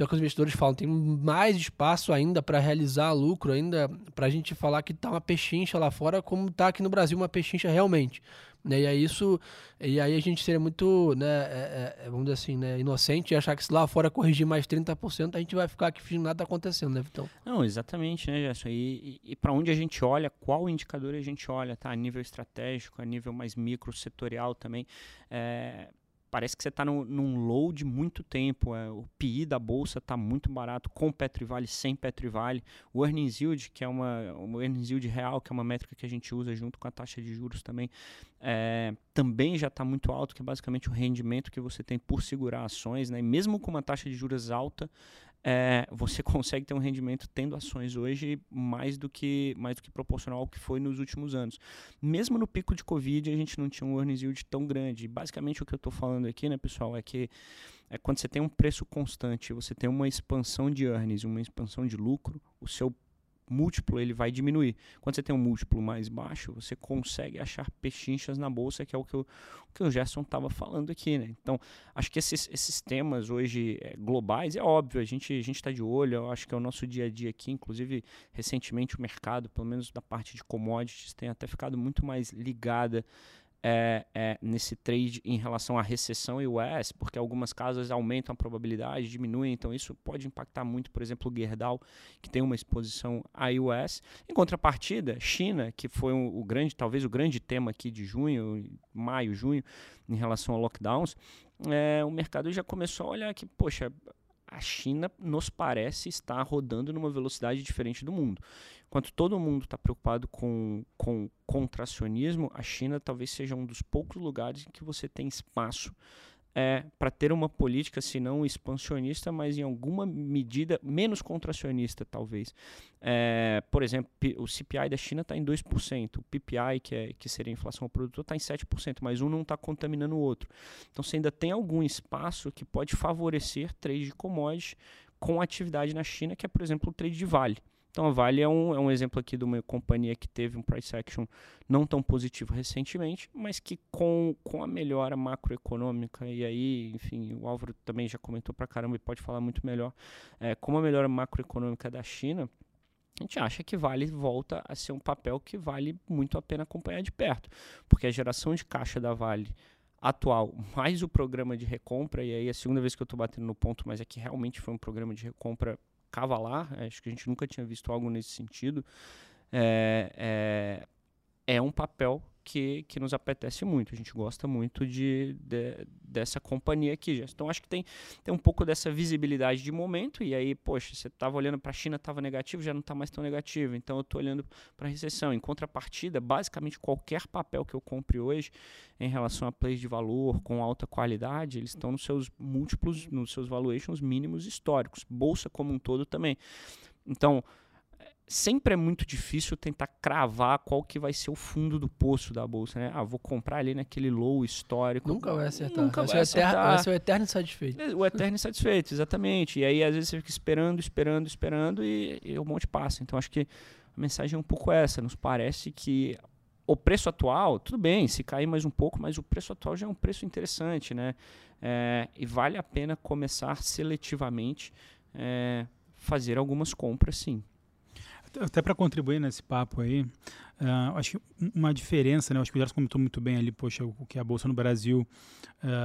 então, que os investidores falam, tem mais espaço ainda para realizar lucro, ainda para a gente falar que está uma pechincha lá fora, como está aqui no Brasil uma pechincha realmente. Né? E aí isso, e aí a gente seria muito, né, é, é, vamos dizer assim, né, inocente e achar que se lá fora corrigir mais 30%, a gente vai ficar aqui fingindo nada está acontecendo, né, Vitão? Não, exatamente, né, Gerson? E, e, e para onde a gente olha, qual indicador a gente olha, tá? A nível estratégico, a nível mais micro, setorial também. É, parece que você está num low de muito tempo. É, o PI da bolsa está muito barato, com Petrivale, sem Petrivale. O earnings yield, que é uma, o earnings yield real, que é uma métrica que a gente usa junto com a taxa de juros também, é, também já está muito alto, que é basicamente o rendimento que você tem por segurar ações. Né? E mesmo com uma taxa de juros alta, é, você consegue ter um rendimento tendo ações hoje mais do que mais do que proporcional ao que foi nos últimos anos. Mesmo no pico de Covid, a gente não tinha um earnings yield tão grande. Basicamente, o que eu estou falando aqui, né, pessoal, é que é quando você tem um preço constante, você tem uma expansão de earnings, uma expansão de lucro, o seu múltiplo ele vai diminuir. Quando você tem um múltiplo mais baixo, você consegue achar pechinchas na bolsa, que é o que o, o que o Gerson estava falando aqui. Né? Então, acho que esses, esses temas hoje é, globais, é óbvio, a gente a está de olho, eu acho que é o nosso dia a dia aqui, inclusive recentemente o mercado, pelo menos da parte de commodities, tem até ficado muito mais ligada é, é, nesse trade em relação à recessão e US, porque algumas casas aumentam a probabilidade, diminuem, então isso pode impactar muito, por exemplo, o Gerdau, que tem uma exposição à US. Em contrapartida, China, que foi um, o grande, talvez o grande tema aqui de junho, maio, junho, em relação a lockdowns, é, o mercado já começou a olhar que, poxa, a China nos parece estar rodando numa velocidade diferente do mundo. Enquanto todo mundo está preocupado com, com contracionismo, a China talvez seja um dos poucos lugares em que você tem espaço é, para ter uma política, se não expansionista, mas em alguma medida menos contracionista, talvez. É, por exemplo, o CPI da China está em 2%, o PPI, que, é, que seria a inflação ao produtor, está em 7%, mas um não está contaminando o outro. Então você ainda tem algum espaço que pode favorecer trade de commodities com atividade na China, que é, por exemplo, o trade de vale. Então a Vale é um, é um exemplo aqui de uma companhia que teve um price action não tão positivo recentemente, mas que com, com a melhora macroeconômica, e aí, enfim, o Álvaro também já comentou pra caramba e pode falar muito melhor, é, com a melhora macroeconômica da China, a gente acha que Vale volta a ser um papel que vale muito a pena acompanhar de perto, porque a geração de caixa da Vale atual, mais o programa de recompra, e aí é a segunda vez que eu estou batendo no ponto, mas é que realmente foi um programa de recompra cavalar, acho que a gente nunca tinha visto algo nesse sentido, é, é, é um papel que, que nos apetece muito. A gente gosta muito de, de dessa companhia aqui. Então acho que tem, tem um pouco dessa visibilidade de momento. E aí, poxa, você estava olhando para a China, estava negativo, já não está mais tão negativo. Então eu estou olhando para a recessão. Em contrapartida, basicamente qualquer papel que eu compre hoje em relação a plays de valor com alta qualidade, eles estão nos seus múltiplos, nos seus valuations mínimos históricos. Bolsa como um todo também. Então, sempre é muito difícil tentar cravar qual que vai ser o fundo do poço da bolsa, né? Ah, vou comprar ali naquele low histórico. Nunca vai acertar. Nunca vai, vai acertar. Eterno, vai ser o eterno insatisfeito. O eterno insatisfeito, exatamente. E aí, às vezes, você fica esperando, esperando, esperando e, e um monte passa. Então, acho que a mensagem é um pouco essa. Nos parece que o preço atual, tudo bem, se cair mais um pouco, mas o preço atual já é um preço interessante, né? É, e vale a pena começar seletivamente é, fazer algumas compras, sim. Até para contribuir nesse papo aí, uh, acho que uma diferença, né? Acho que o Gerson comentou muito bem ali, poxa, o que a bolsa no Brasil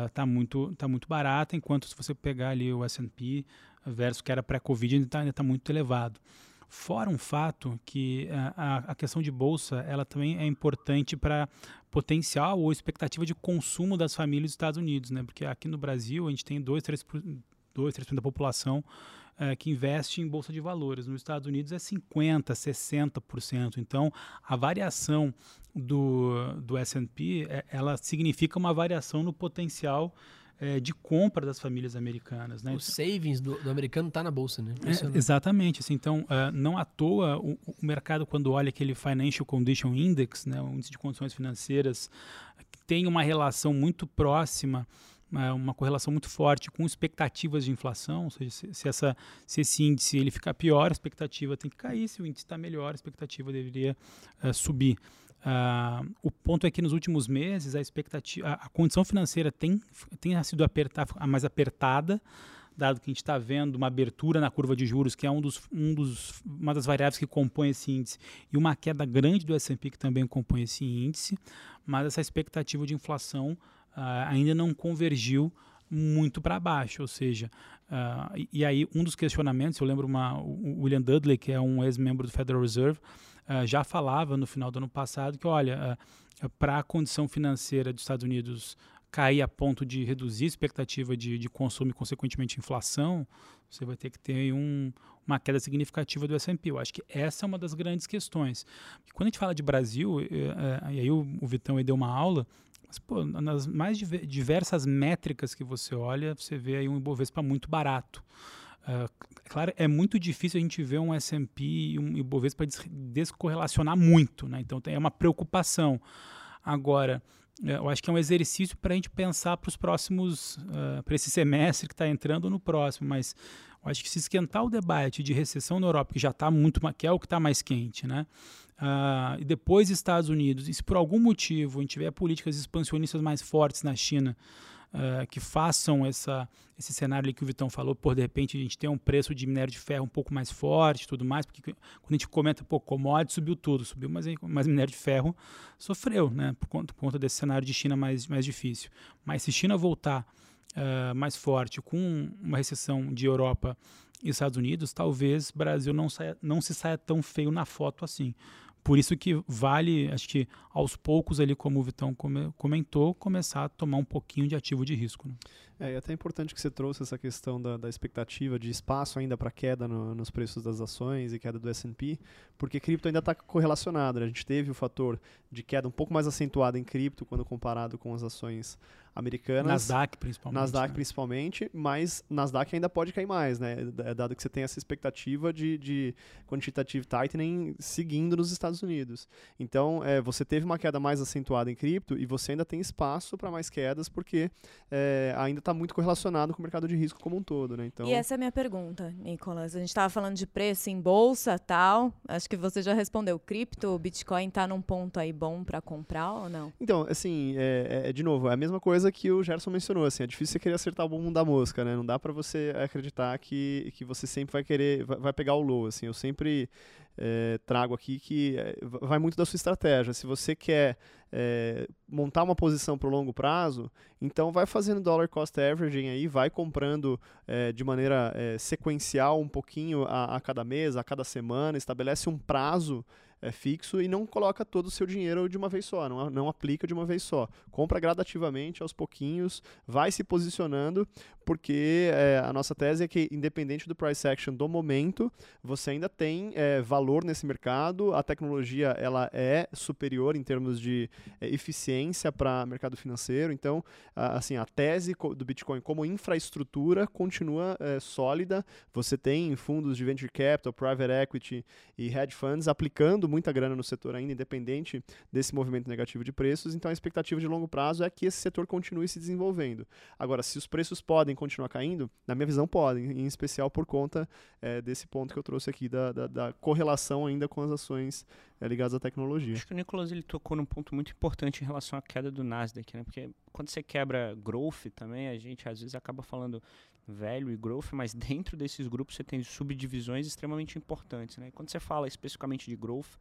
está uh, muito, tá muito barata, enquanto se você pegar ali o S&P versus que era pré-Covid ainda está tá muito elevado. Fora um fato que uh, a, a, questão de bolsa ela também é importante para potencial ou expectativa de consumo das famílias dos Estados Unidos, né? Porque aqui no Brasil a gente tem 2, 3%, 2, 3 da população é, que investe em bolsa de valores. Nos Estados Unidos é 50%, 60%. Então, a variação do, do S&P, é, ela significa uma variação no potencial é, de compra das famílias americanas. Né? O savings do, do americano está na bolsa, né? É, exatamente. Assim, então, uh, não à toa, o, o, mercado, quando olha aquele Financial Condition Index, né, o índice de condições financeiras, tem uma relação muito próxima uma correlação muito forte com expectativas de inflação, ou seja, se, essa, se esse índice ele ficar pior, a expectativa tem que cair, se o índice está melhor, a expectativa deveria uh, subir. Uh, o ponto é que nos últimos meses a expectativa, a, a condição financeira tem, tem sido apertar, mais apertada, dado que a gente está vendo uma abertura na curva de juros, que é um dos, um dos, uma das variáveis que compõe esse índice, e uma queda grande do S&P que também compõe esse índice, mas essa expectativa de inflação uh, ainda não convergiu muito para baixo, ou seja, uh, e, e, aí um dos questionamentos, eu lembro uma, o William Dudley, que é um ex-membro do Federal Reserve, uh, já falava no final do ano passado que, olha, uh, para a condição financeira dos Estados Unidos cair a ponto de reduzir a expectativa de, de consumo e, consequentemente, inflação, você vai ter que ter um, uma queda significativa do S&P. Eu acho que essa é uma das grandes questões. Quando a gente fala de Brasil, eh, eh, e aí o, o Vitão aí deu uma aula, pô, nas mais diversas métricas que você olha, você vê aí um Ibovespa muito barato. Uh, claro, é muito difícil a gente ver um S&P e um Ibovespa descorrelacionar muito, né? Então é uma preocupação. Agora, eu acho que é um exercício para a gente pensar para os próximos, uh, para esse semestre que está entrando no próximo, mas eu acho que se esquentar o debate de recessão na Europa, que já está muito, que é o que está mais quente, né? Uh, e depois Estados Unidos, e se por algum motivo a gente tiver políticas expansionistas mais fortes na China, uh, que façam essa, esse cenário ali que o Vitão falou, por de repente a gente tem um preço de minério de ferro um pouco mais forte tudo mais, porque quando a gente comenta, pô, commodity subiu tudo, subiu, mas, mas minério de ferro sofreu, né, por conta, por conta desse cenário de China mais, mais difícil. Mas se China voltar uh, mais forte, com uma recessão de Europa e Estados Unidos, talvez Brasil não, saia, não se saia tão feio na foto assim. Por isso que vale, acho que aos poucos ali, como o Vitão comentou, começar a tomar um pouquinho de ativo de risco. Né? É, e até é importante que você trouxe essa questão da, da expectativa de espaço ainda para queda no, nos preços das ações e queda do S&P, porque cripto ainda está correlacionado. Né? A gente teve o fator de queda um pouco mais acentuada em cripto quando comparado com as ações americanas. Nasdaq, principalmente. Nasdaq, né? principalmente, mas Nasdaq ainda pode cair mais, né? Dado que você tem essa expectativa de, de quantitative tightening seguindo nos Estados Unidos. Então, é, você teve uma queda mais acentuada em cripto e você ainda tem espaço para mais quedas, porque é, ainda está muito correlacionado com o mercado de risco como um todo, né? Então... E essa é a minha pergunta, Nicolas. A gente estava falando de preço em bolsa tal. Acho que você já respondeu. Cripto, Bitcoin está num ponto aí bom para comprar ou não? Então, assim, é, é, de novo, é a mesma coisa que o Gerson mencionou, assim, é difícil você querer acertar o bumbum da mosca, né? Não dá para você acreditar que, que você sempre vai querer, vai, vai pegar o low, assim. Eu sempre é, trago aqui que é, vai muito da sua estratégia. Se você quer é, montar uma posição para o longo prazo, então vai fazendo dollar cost averaging aí, vai comprando é, de maneira sequencial um pouquinho a, a, cada mês, a cada semana, estabelece um prazo é, fixo e não coloca todo o seu dinheiro de uma vez só, não, não aplica de uma vez só. Compra gradativamente, aos pouquinhos, vai se posicionando, porque é, a nossa tese é que, independente do price action do momento, você ainda tem é, valor nesse mercado, a tecnologia ela é superior em termos de é, eficiência para mercado financeiro, então, a, assim, a tese do Bitcoin como infraestrutura continua é, sólida, você tem fundos de venture capital, private equity e hedge funds aplicando muita grana no setor ainda, independente desse movimento negativo de preços, então a expectativa de longo prazo é que esse setor continue se desenvolvendo. Agora, se os preços podem continuar caindo, na minha visão podem, em especial por conta é, desse ponto que eu trouxe aqui da, da, da correlação ainda com as ações é, ligadas à tecnologia. Acho que o Nicolas ele tocou num ponto muito importante em relação à queda do Nasdaq, né? Porque quando você quebra growth também, a gente às vezes acaba falando velho e growth, mas dentro desses grupos você tem subdivisões extremamente importantes. Né? Quando você fala especificamente de growth,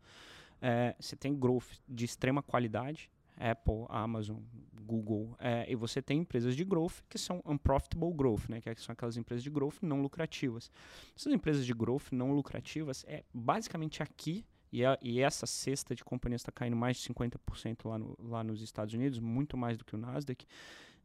é, você tem growth de extrema qualidade, Apple, Amazon, Google, é, e você tem empresas de growth que são unprofitable growth, né, que são aquelas empresas de growth não lucrativas. Essas empresas de growth não lucrativas é basicamente aqui e, a, e essa cesta de companhias está caindo mais de 50% lá, no, lá nos Estados Unidos, muito mais do que o Nasdaq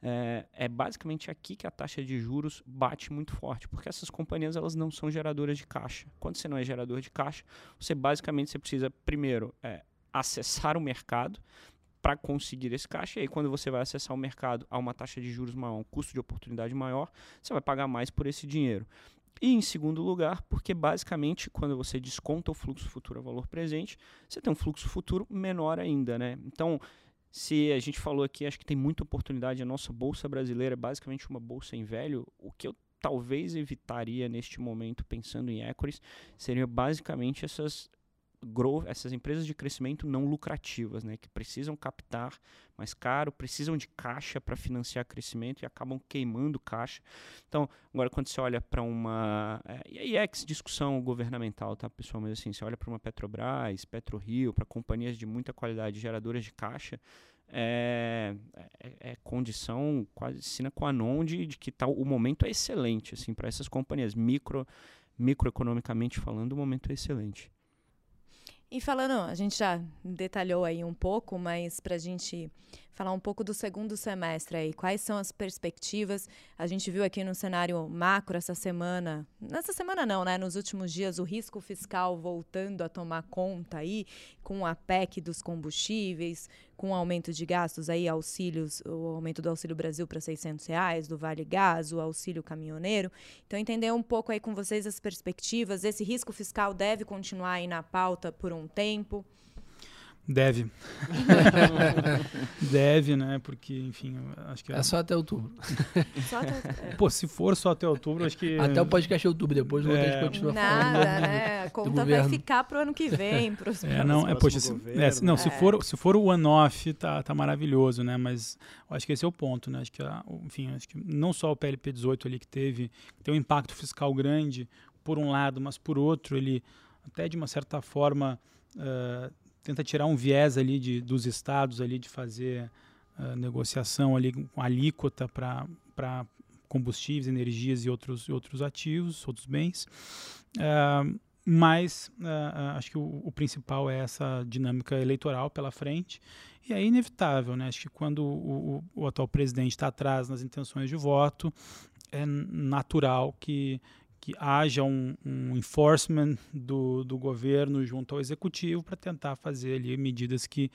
é, é, basicamente aqui que a taxa de juros bate muito forte, porque essas companhias elas não são geradoras de caixa. Quando você não é gerador de caixa, você basicamente você precisa primeiro é, acessar o mercado para conseguir esse caixa. E aí, quando você vai acessar o mercado a uma taxa de juros maior, um custo de oportunidade maior, você vai pagar mais por esse dinheiro. E em segundo lugar, porque basicamente quando você desconta o fluxo futuro a valor presente, você tem um fluxo futuro menor ainda, né? Então, se a gente falou aqui, acho que tem muita oportunidade. A nossa bolsa brasileira é basicamente uma bolsa em velho. O que eu talvez evitaria neste momento, pensando em equities, seria basicamente essas growth, essas empresas de crescimento não lucrativas, né, que precisam captar mais caro, precisam de caixa para financiar crescimento e acabam queimando caixa. Então, agora quando você olha para uma é, e é discussão governamental, tá, pessoal, mas assim, você olha para uma Petrobras, PetroRio, para companhias de muita qualidade, geradoras de caixa, é, é, é, condição quase sine qua non de, de que tal o momento é excelente assim para essas companhias. Micro microeconomicamente falando o momento é excelente e falando, a gente já detalhou aí um pouco, mas para a gente falar um pouco do segundo semestre aí, quais são as perspectivas? A gente viu aqui no cenário macro essa semana, nessa semana não, né? Nos últimos dias, o risco fiscal voltando a tomar conta aí, com a PEC dos combustíveis, com aumento de gastos aí, auxílios, o aumento do Auxílio Brasil para 600 reais, do Vale Gás, o auxílio caminhoneiro. Então, entender um pouco aí com vocês as perspectivas. Esse risco fiscal deve continuar aí na pauta por um tempo? Deve. Deve, né? Porque, enfim, acho que. É só até outubro. Só até- é. Pô, se for só até outubro, acho que. Até o podcast é outubro, depois outro a É. gente continua falando. Nada, né? A conta vai governo. ficar pro ano que vem, pros É, não, é, poxa, se, é, não, se É. for, se for o one-off, tá, tá maravilhoso, né? Mas eu acho que esse é o ponto, né? Acho que, a- o- enfim, acho que não só o PLP 18 ali que teve, tem um impacto fiscal grande, por um lado, mas por outro, ele até de uma certa forma eh, tenta tirar um viés ali de, dos estados ali de fazer eh, negociação ali com alíquota para combustíveis, energias e outros, outros ativos, outros bens. Ah, mas ah, acho que o, o principal é essa dinâmica eleitoral pela frente. E é inevitável, né? Acho que quando o, o- o atual presidente está atrás nas intenções de voto, é natural que, que haja um, um enforcement do, do governo junto ao executivo para tentar fazer ali medidas que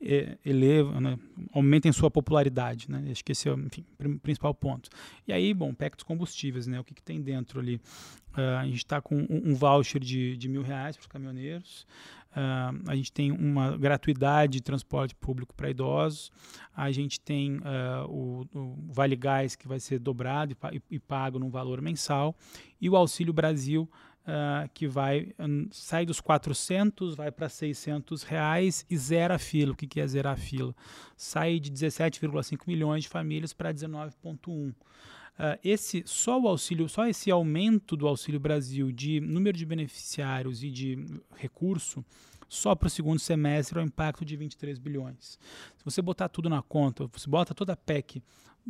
eh, elevam, né, aumentem sua popularidade, né? Acho que esse é, o enfim, prim- principal ponto. E aí, bom, PEC dos combustíveis, né? O que, que tem dentro ali? Ah, a gente está com um, um voucher de, de mil reais para os caminhoneiros. Ah, a gente tem uma gratuidade de transporte público para idosos. A gente tem ah, o, o Vale Gás que vai ser dobrado e, e- pago num valor mensal. E o Auxílio Brasil ah, que vai hum, sai dos 400, vai para 600 reais e zera a fila. O que, que é zerar a fila? Sai de 17,5 milhões de famílias para 19,1. Ah, esse só o auxílio, só esse aumento do Auxílio Brasil de número de beneficiários e de recurso, só para o segundo semestre é um impacto de 23 bilhões. Se você botar tudo na conta, você bota toda a PEC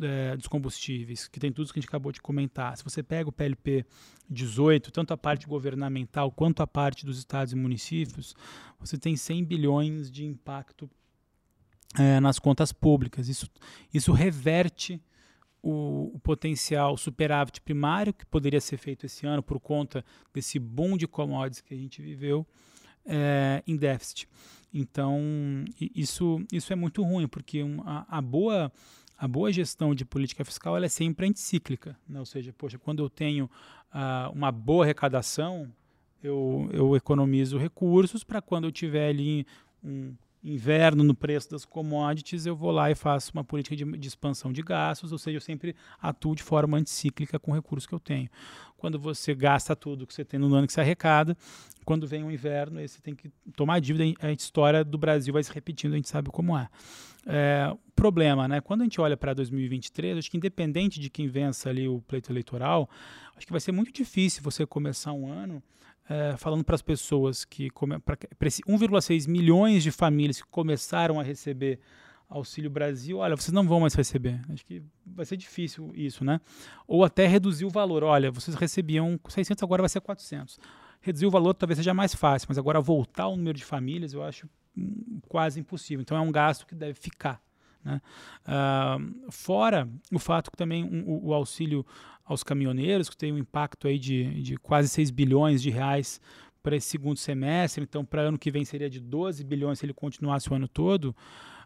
eh, dos combustíveis, que tem tudo isso que a gente acabou de comentar. Se você pega o PLP 18, tanto a parte governamental quanto a parte dos estados e municípios, você tem 100 bilhões de impacto eh, nas contas públicas. Isso, isso reverte o, o potencial superávit primário que poderia ser feito esse ano por conta desse boom de commodities que a gente viveu eh, em déficit. Então, isso, isso é muito ruim, porque um- a, a boa, a boa gestão de política fiscal ela é sempre anticíclica. Né? Ou seja, poxa, quando eu tenho ah, uma boa arrecadação, eu, eu economizo recursos para quando eu tiver ali um inverno no preço das commodities, eu vou lá e faço uma política de, de expansão de gastos, ou seja, eu sempre atuo de forma anticíclica com o recurso que eu tenho. Quando você gasta tudo que você tem no ano que você arrecada, quando vem o inverno, você tem que tomar dívida, a história do Brasil vai se repetindo, a gente sabe como é. É, problema, né? Quando a gente olha para 2023, acho que independente de quem vença ali o pleito eleitoral, acho que vai ser muito difícil você começar um ano é, falando para as pessoas que para esse 1,6 milhões de famílias que começaram a receber Auxílio Brasil, olha, vocês não vão mais receber. Acho que vai ser difícil isso, né? Ou até reduzir o valor. Olha, vocês recebiam 600, agora vai ser 400. Reduzir o valor talvez seja mais fácil, mas agora voltar o número de famílias eu acho hum, quase impossível. Então é um gasto que deve ficar. Né? Ah, fora o fato que também um, o, o auxílio aos caminhoneiros, que tem um impacto aí de, de quase 6 bilhões de reais para esse segundo semestre, então para ano que vem seria de 12 bilhões se ele continuasse o ano todo.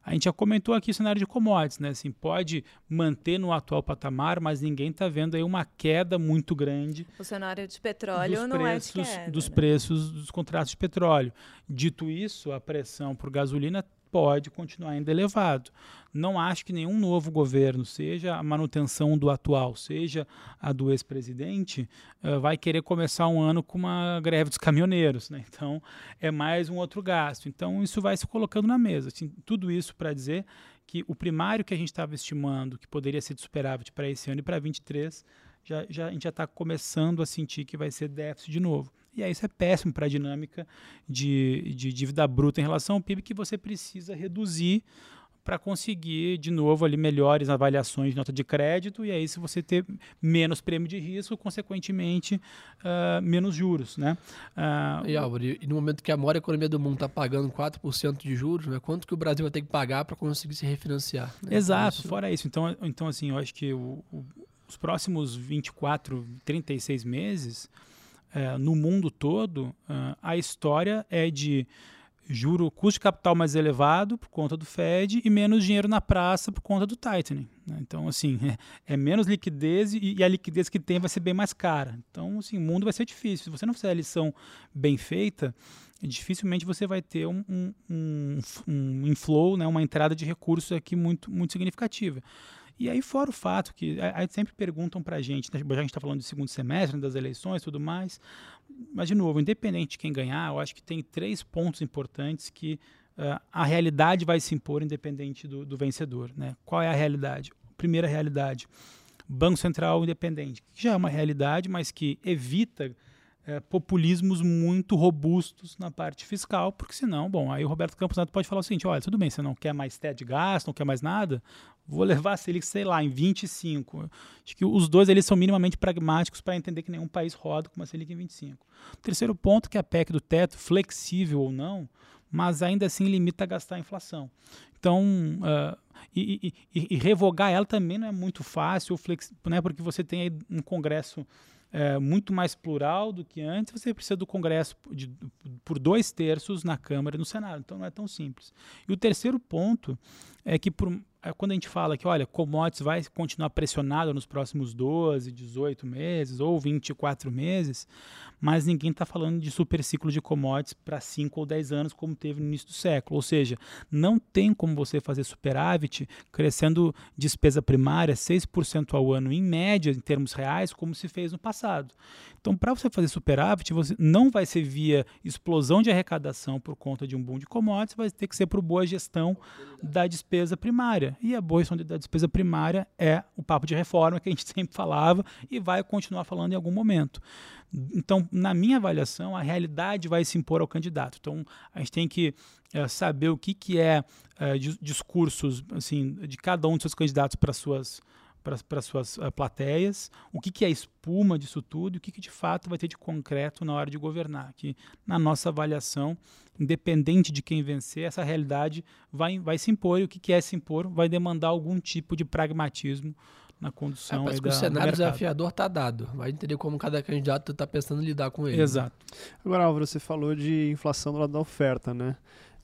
A gente já comentou aqui o cenário de commodities, né? Assim, pode manter no atual patamar, mas ninguém está vendo aí uma queda muito grande O cenário de petróleo dos não preços, é de queda, dos né? preços dos contratos de petróleo. Dito isso, a pressão por gasolina pode continuar ainda elevado. Não acho que nenhum novo governo, seja a manutenção do atual, seja a do ex-presidente, eh, vai querer começar um ano com uma greve dos caminhoneiros. Né? Então, é mais um outro gasto. Então, isso vai se colocando na mesa. Assim, tudo isso para dizer que o primário que a gente estava estimando, que poderia ser de superávit para esse ano e para 23, já, já, a gente já está começando a sentir que vai ser déficit de novo. E aí isso é péssimo para a dinâmica de, de dívida bruta em relação ao PIB que você precisa reduzir para conseguir, de novo, ali melhores avaliações de nota de crédito, e aí se você ter menos prêmio de risco, consequentemente, uh, menos juros. Né? Uh, E, Álvaro, e no momento que a maior economia do mundo está pagando 4% de juros, né, quanto que o Brasil vai ter que pagar para conseguir se refinanciar? Né? Exato, Isso- fora isso. Então, então assim, eu acho que o- o- os próximos 24, 36 meses, eh, no mundo todo, ah, a história é de juro, custo de capital mais elevado por conta do Fed e menos dinheiro na praça por conta do tightening. Né? Então, assim, é, é menos liquidez e, e, a liquidez que tem vai ser bem mais cara. Então, assim, o mundo vai ser difícil. Se você não fizer a lição bem feita, dificilmente você vai ter um, um, um, um inflow, né, uma entrada de recursos aqui muito, muito significativa. E aí, fora o fato que aí sempre perguntam para a gente, né, já a gente está falando do segundo semestre, das eleições e tudo mais, mas, de novo, independente de quem ganhar, eu acho que tem três pontos importantes que uh, a realidade vai se impor independente do, do vencedor. Né? Qual é a realidade? Primeira realidade, Banco Central independente, que já é uma realidade, mas que evita é, populismos muito robustos na parte fiscal, porque senão, bom, aí o Roberto Campos Neto pode falar o seguinte, olha, tudo bem, você não quer mais teto de gasto, não quer mais nada, vou levar a Selic, sei lá, em 25. Acho que os dois eles são minimamente pragmáticos para entender que nenhum país roda com uma Selic em 25. terceiro ponto que a PEC do teto, flexível ou não, mas ainda assim limita a gastar a inflação. Então, uh, e, e, e, revogar ela também não é muito fácil, né, porque você tem um Congresso é, muito mais plural do que antes, você precisa do Congresso de, por dois terços na Câmara e no Senado. Então não é tão simples. E o terceiro ponto é que por, quando a gente fala que, olha, commodities vai continuar pressionado nos próximos 12, 18 meses ou 24 meses, mas ninguém está falando de super ciclo de commodities para 5 ou 10 anos, como teve no início do século. Ou seja, não tem como você fazer superávit crescendo despesa primária 6% ao ano, em média, em termos reais, como se fez no passado. Então, para você fazer superávit, você não vai ser via explosão de arrecadação por conta de um boom de commodities, vai ter que ser por boa gestão da despesa primária. E a boa gestão da despesa primária é o papo de reforma que a gente sempre falava e vai continuar falando em algum momento. Então, na minha avaliação, a realidade vai se impor ao candidato. Então, a gente tem que é, saber o que, que é, é discursos assim, de cada um dos seus candidatos para suas para suas uh, plateias, o que, que é espuma disso tudo e o que, que de fato vai ter de concreto na hora de governar. Que, na nossa avaliação, independente de quem vencer, essa realidade vai, vai se impor e o que, que é se impor vai demandar algum tipo de pragmatismo na condução. É, parece que da, o cenário desafiador está dado. Vai entender como cada candidato está pensando em lidar com ele. Né? Exato. Agora, Álvaro, você falou de inflação do lado da oferta, né?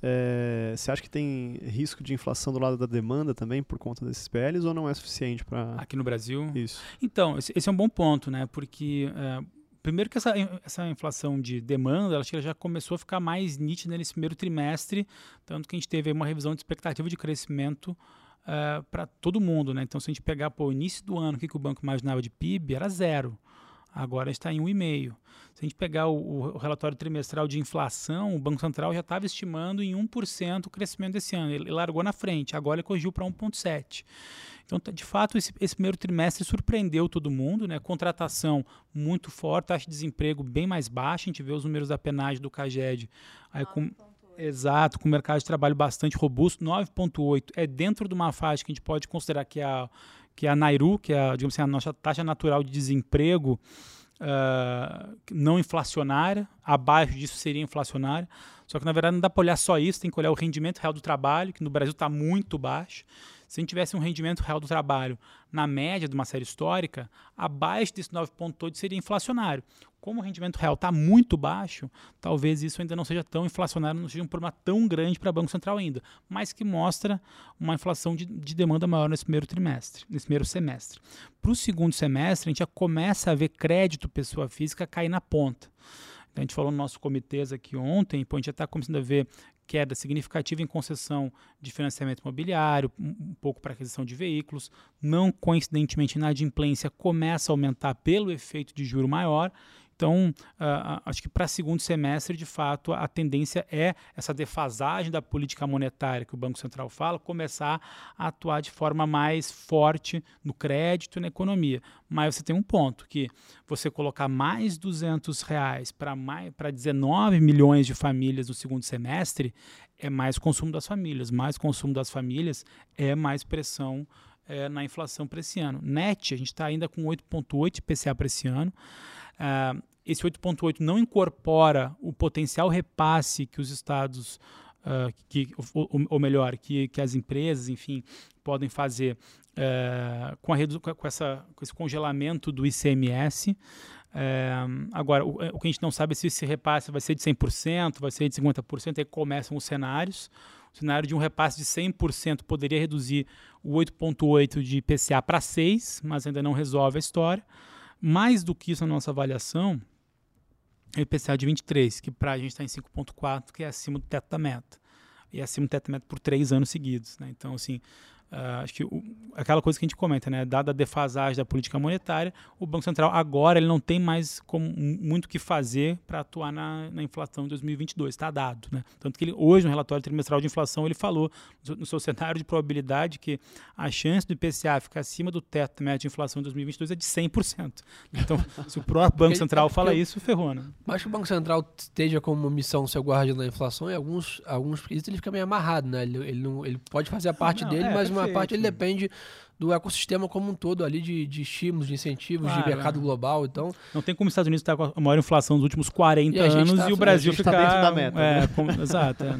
É, você acha que tem risco de inflação do lado da demanda também por conta desses PLs ou não é suficiente para. Aqui no Brasil? Isso. Então, esse, esse é um bom ponto, né? Porque. É, primeiro que essa, essa inflação de demanda, ela já começou a ficar mais nítida nesse primeiro trimestre, tanto que a gente teve uma revisão de expectativa de crescimento uh, é, para todo mundo. Né? Então, se a gente pegar o início do ano, o que, que o banco imaginava de PIB, era zero. Agora está em 1,5. Se a gente pegar o, o, relatório trimestral de inflação, o Banco Central já estava estimando em 1% o crescimento desse ano. Ele largou na frente, agora ele corrigiu para 1,7%. Então, de fato, esse, esse, primeiro trimestre surpreendeu todo mundo, né? Contratação muito forte, taxa de desemprego bem mais baixa. A gente vê os números da penagem do CAGED aí com Exato, com o mercado de trabalho bastante robusto, 9,8 é dentro de uma faixa que a gente pode considerar que é a, que é a Nairu, que é digamos assim, a nossa taxa natural de desemprego uh, não inflacionária, abaixo disso seria inflacionária. Só que na verdade não dá para olhar só isso, tem que olhar o rendimento real do trabalho, que no Brasil está muito baixo. Se a gente tivesse um rendimento real do trabalho na média de uma série histórica, abaixo desse 9,8 seria inflacionário. Como o rendimento real está muito baixo, talvez isso ainda não seja tão inflacionário, não seja um problema tão grande para o Banco Central ainda, mas que mostra uma inflação de, de demanda maior nesse primeiro trimestre, nesse primeiro semestre. Para o segundo semestre, a gente já começa a ver crédito pessoa física cair na ponta. Então, a gente falou no nosso comitês aqui ontem, a gente já está começando a ver queda significativa em concessão de financiamento imobiliário, um pouco para aquisição de veículos. Não coincidentemente, a inadimplência começa a aumentar pelo efeito de juro maior então, uh, acho que para segundo semestre, de fato, a tendência é essa defasagem da política monetária que o Banco Central fala começar a atuar de forma mais forte no crédito e na economia. Mas você tem um ponto, que você colocar mais 200 reais para 19 milhões de famílias no segundo semestre é mais consumo das famílias. Mais consumo das famílias é mais pressão é, na inflação para esse ano. NET, a gente está ainda com 8,8 IPCA para esse ano. Uh, esse 8,8 não incorpora o potencial repasse que os estados, uh, que, ou, ou, melhor, que, que as empresas, enfim, podem fazer uh, com, a com, essa, com esse congelamento do ICMS. É, agora, o, o, que a gente não sabe é se esse repasse vai ser de 100%, vai ser de 50%, aí começam os cenários. O cenário de um repasse de 100% poderia reduzir o 8,8% de IPCA para 6%, mas ainda não resolve a história. Mais do que isso na nossa avaliação, o IPCA de 23%, que para a gente está em 5,4%, que é acima do teto da meta. E acima do teto da meta por três anos seguidos. Né? Então, assim, Uh, acho que o, aquela coisa que a gente comenta, né? Dada a defasagem da política monetária, o Banco Central agora ele não tem mais como, muito o que fazer para atuar na, na, inflação de 2022, está dado, né? Tanto que ele, hoje no relatório trimestral de inflação ele falou no, seu cenário de probabilidade que a chance do IPCA ficar acima do teto médio de inflação de 2022 é de 100%. Então, se o próprio Banco Central fala isso, ferrou, né? Acho que o Banco Central esteja como missão ser guardião da inflação e alguns alguns ele fica meio amarrado, né? Ele, ele, não, ele pode fazer a parte não, dele, é, mas uma parte ele depende do ecossistema como um todo ali de, de estímulos, de incentivos, claro, de mercado é. global. Então não tem como os Estados Unidos estar com a maior inflação dos últimos 40 e anos tá, e o Brasil ficar tá dentro da meta. É, né? com, exato. É.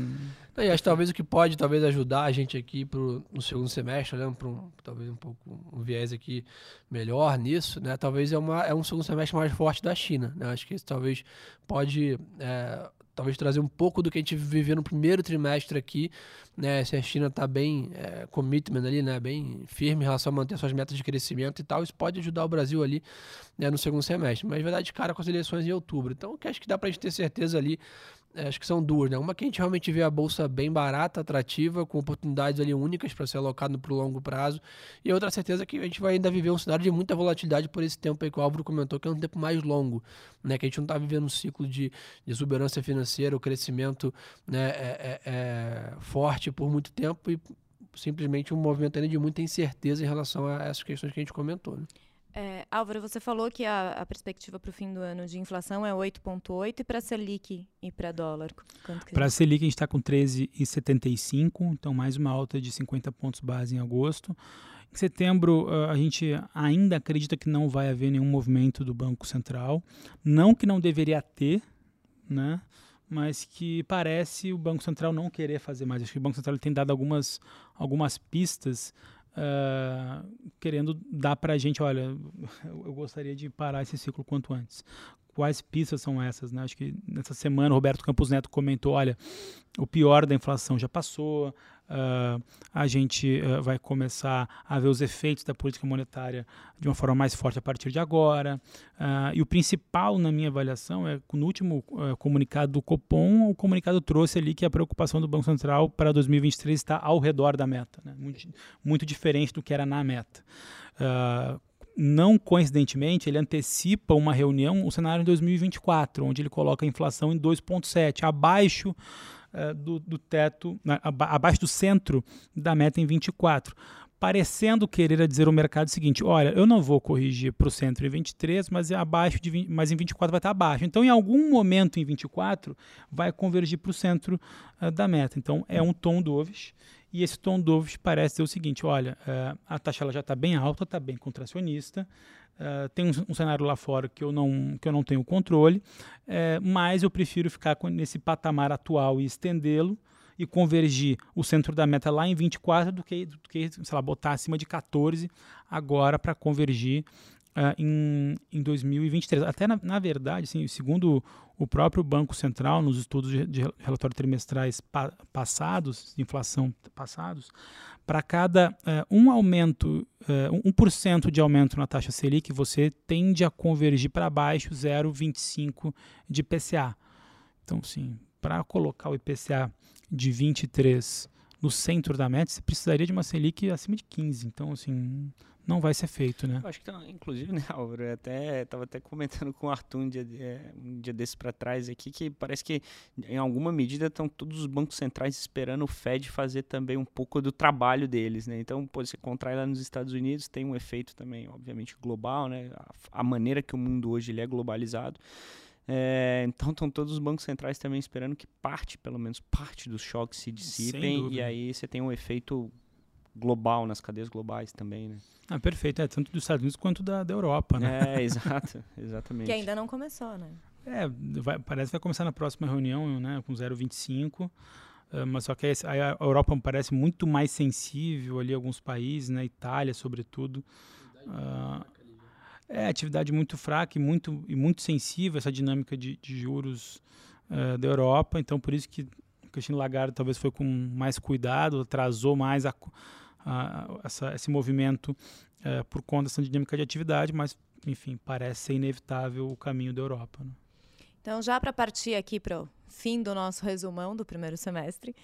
E acho que talvez o que pode talvez ajudar a gente aqui pro, no segundo semestre, olhando para um, talvez um pouco um viés aqui melhor nisso, né? Talvez é, uma, é um segundo semestre mais forte da China. Né? Acho que isso talvez pode é, talvez trazer um pouco do que a gente viveu no primeiro trimestre aqui, né? Se a China está bem é, commitment ali, né? Bem firme em relação a manter suas metas de crescimento e tal, isso pode ajudar o Brasil ali né, no segundo semestre. Mas, verdade, cara, com as eleições em outubro. Então, acho que dá para a gente ter certeza ali acho que são duas, né? Uma que a gente realmente vê a bolsa bem barata, atrativa, com oportunidades ali únicas para ser alocado para o longo prazo. E outra certeza que a gente vai ainda viver um cenário de muita volatilidade por esse tempo aí que o Álvaro comentou, que é um tempo mais longo, né? Que a gente não está vivendo um ciclo de, de exuberância financeira, o crescimento né, é, é, é forte por muito tempo e simplesmente um movimento ainda de muita incerteza em relação a essas questões que a gente comentou. Né? É, Álvaro, você falou que a, a perspectiva para o fim do ano de inflação é 8,8 e para a Selic e para dólar? Para a Selic a gente está com 13,75, então mais uma alta de 50 pontos base em agosto. Em setembro, a gente ainda acredita que não vai haver nenhum movimento do Banco Central. Não que não deveria ter, né? mas que parece o Banco Central não querer fazer mais. Acho que o Banco Central tem dado algumas, algumas pistas uh, querendo dar para a gente, olha, eu gostaria de parar esse ciclo quanto antes. Quais pistas são essas? Né? Acho que nessa semana o Roberto Campos Neto comentou, olha, o pior da inflação já passou, uh, a gente uh, vai começar a ver os efeitos da política monetária de uma forma mais forte a partir de agora. Uh, e o principal, na minha avaliação, é que no último comunicado do Copom, o comunicado trouxe ali que a preocupação do Banco Central para 2023 está ao redor da meta, né? muito, muito diferente do que era na meta não coincidentemente, ele antecipa uma reunião, o cenário em 2024, onde ele coloca a inflação em 2,7, abaixo uh, do, do, teto, abaixo do centro da meta em 24. Parecendo querer dizer ao mercado o seguinte: olha, eu não vou corrigir para o centro em 23, mas é abaixo de 20, mas em 24 vai estar abaixo. Então, em algum momento em 24, vai convergir para o centro uh, da meta. Então, é um tom dovish. E esse tom dovish parece ser o seguinte: olha, uh, a taxa ela já está bem alta, está bem contracionista, uh, tem um, um, cenário lá fora que eu não, que eu não tenho controle, uh, mas eu prefiro ficar com, nesse patamar atual e estendê-lo e convergir o centro da meta lá em 24 do que, do que sei lá, botar acima de 14 agora para convergir uh, em, em 2023. Até, na, na verdade, assim, segundo o próprio Banco Central, nos estudos de, de relatórios trimestrais pa, passados, de inflação passados, para cada uh, um aumento, uh, eh, 1% de aumento na taxa Selic, você tende a convergir para baixo 0,25 de IPCA. Então, sim, para colocar o IPCA de 23 no centro da meta, você precisaria de uma Selic acima de 15. Então, assim, não vai ser feito, né? Eu acho que, tá, inclusive, né, Álvaro, eu até, tava até comentando com o Arthur um dia, é, um dia desse para trás aqui, que parece que, em alguma medida, estão todos os bancos centrais esperando o Fed fazer também um pouco do trabalho deles, né? Então, pô, você contrai lá nos Estados Unidos, tem um efeito também, obviamente, global, né? A, a maneira que o mundo hoje ele é globalizado. É, então estão todos os bancos centrais também esperando que parte, pelo menos parte dos choques se dissipem e aí você tem um efeito global nas cadeias globais também, né? Ah, perfeito. É, tanto dos Estados Unidos quanto da, da Europa, né? É, exato. Exatamente. que ainda não começou, né? É, vai, parece que vai começar na próxima reunião, né? Com 0,25. Uh, ah, mas só que a, Europa parece muito mais sensível ali, alguns países, né? Itália, sobretudo. Uh, É, atividade muito fraca e muito, e muito sensível essa dinâmica de, de juros uh, da Europa. Então, por isso que Christine Lagarde talvez foi com mais cuidado, atrasou mais a, a, essa, esse movimento uh, por conta dessa dinâmica de atividade, mas, enfim, parece ser inevitável o caminho da Europa. Né? Então, já para partir aqui para o fim do nosso resumão do primeiro semestre,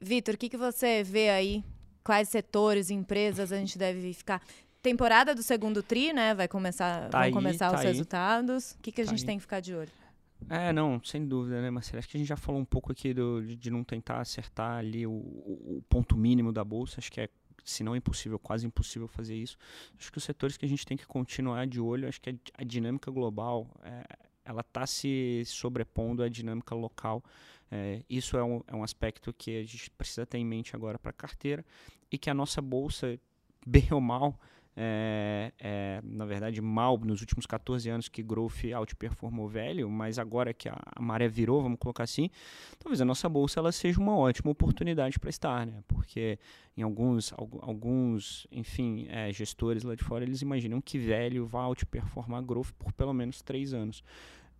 Vitor, o que, que você vê aí? Quais setores, empresas a gente deve ficar? temporada do segundo tri, né? Vai começar, tá vão aí, começar tá os aí. resultados. O que, que a tá gente aí. tem que ficar de olho? É, não, sem dúvida, né, Marcelo? Acho que a gente já falou um pouco aqui do, de, de não tentar acertar ali o, o, ponto mínimo da bolsa. Acho que é, se não impossível, quase impossível fazer isso. Acho que os setores que a gente tem que continuar de olho, acho que a, a dinâmica global, é, ela está se sobrepondo à dinâmica local. É, isso é um, é um aspecto que a gente precisa ter em mente agora para a carteira e que a nossa bolsa, bem ou mal, é, é, na verdade, mal nos últimos 14 anos que Growth outperformou velho, mas agora que a, a, maré virou, vamos colocar assim, talvez a nossa bolsa ela seja uma ótima oportunidade para estar, né? Porque em alguns, alguns enfim, é, gestores lá de fora, eles imaginam que velho vai outperformar Growth por pelo menos três anos.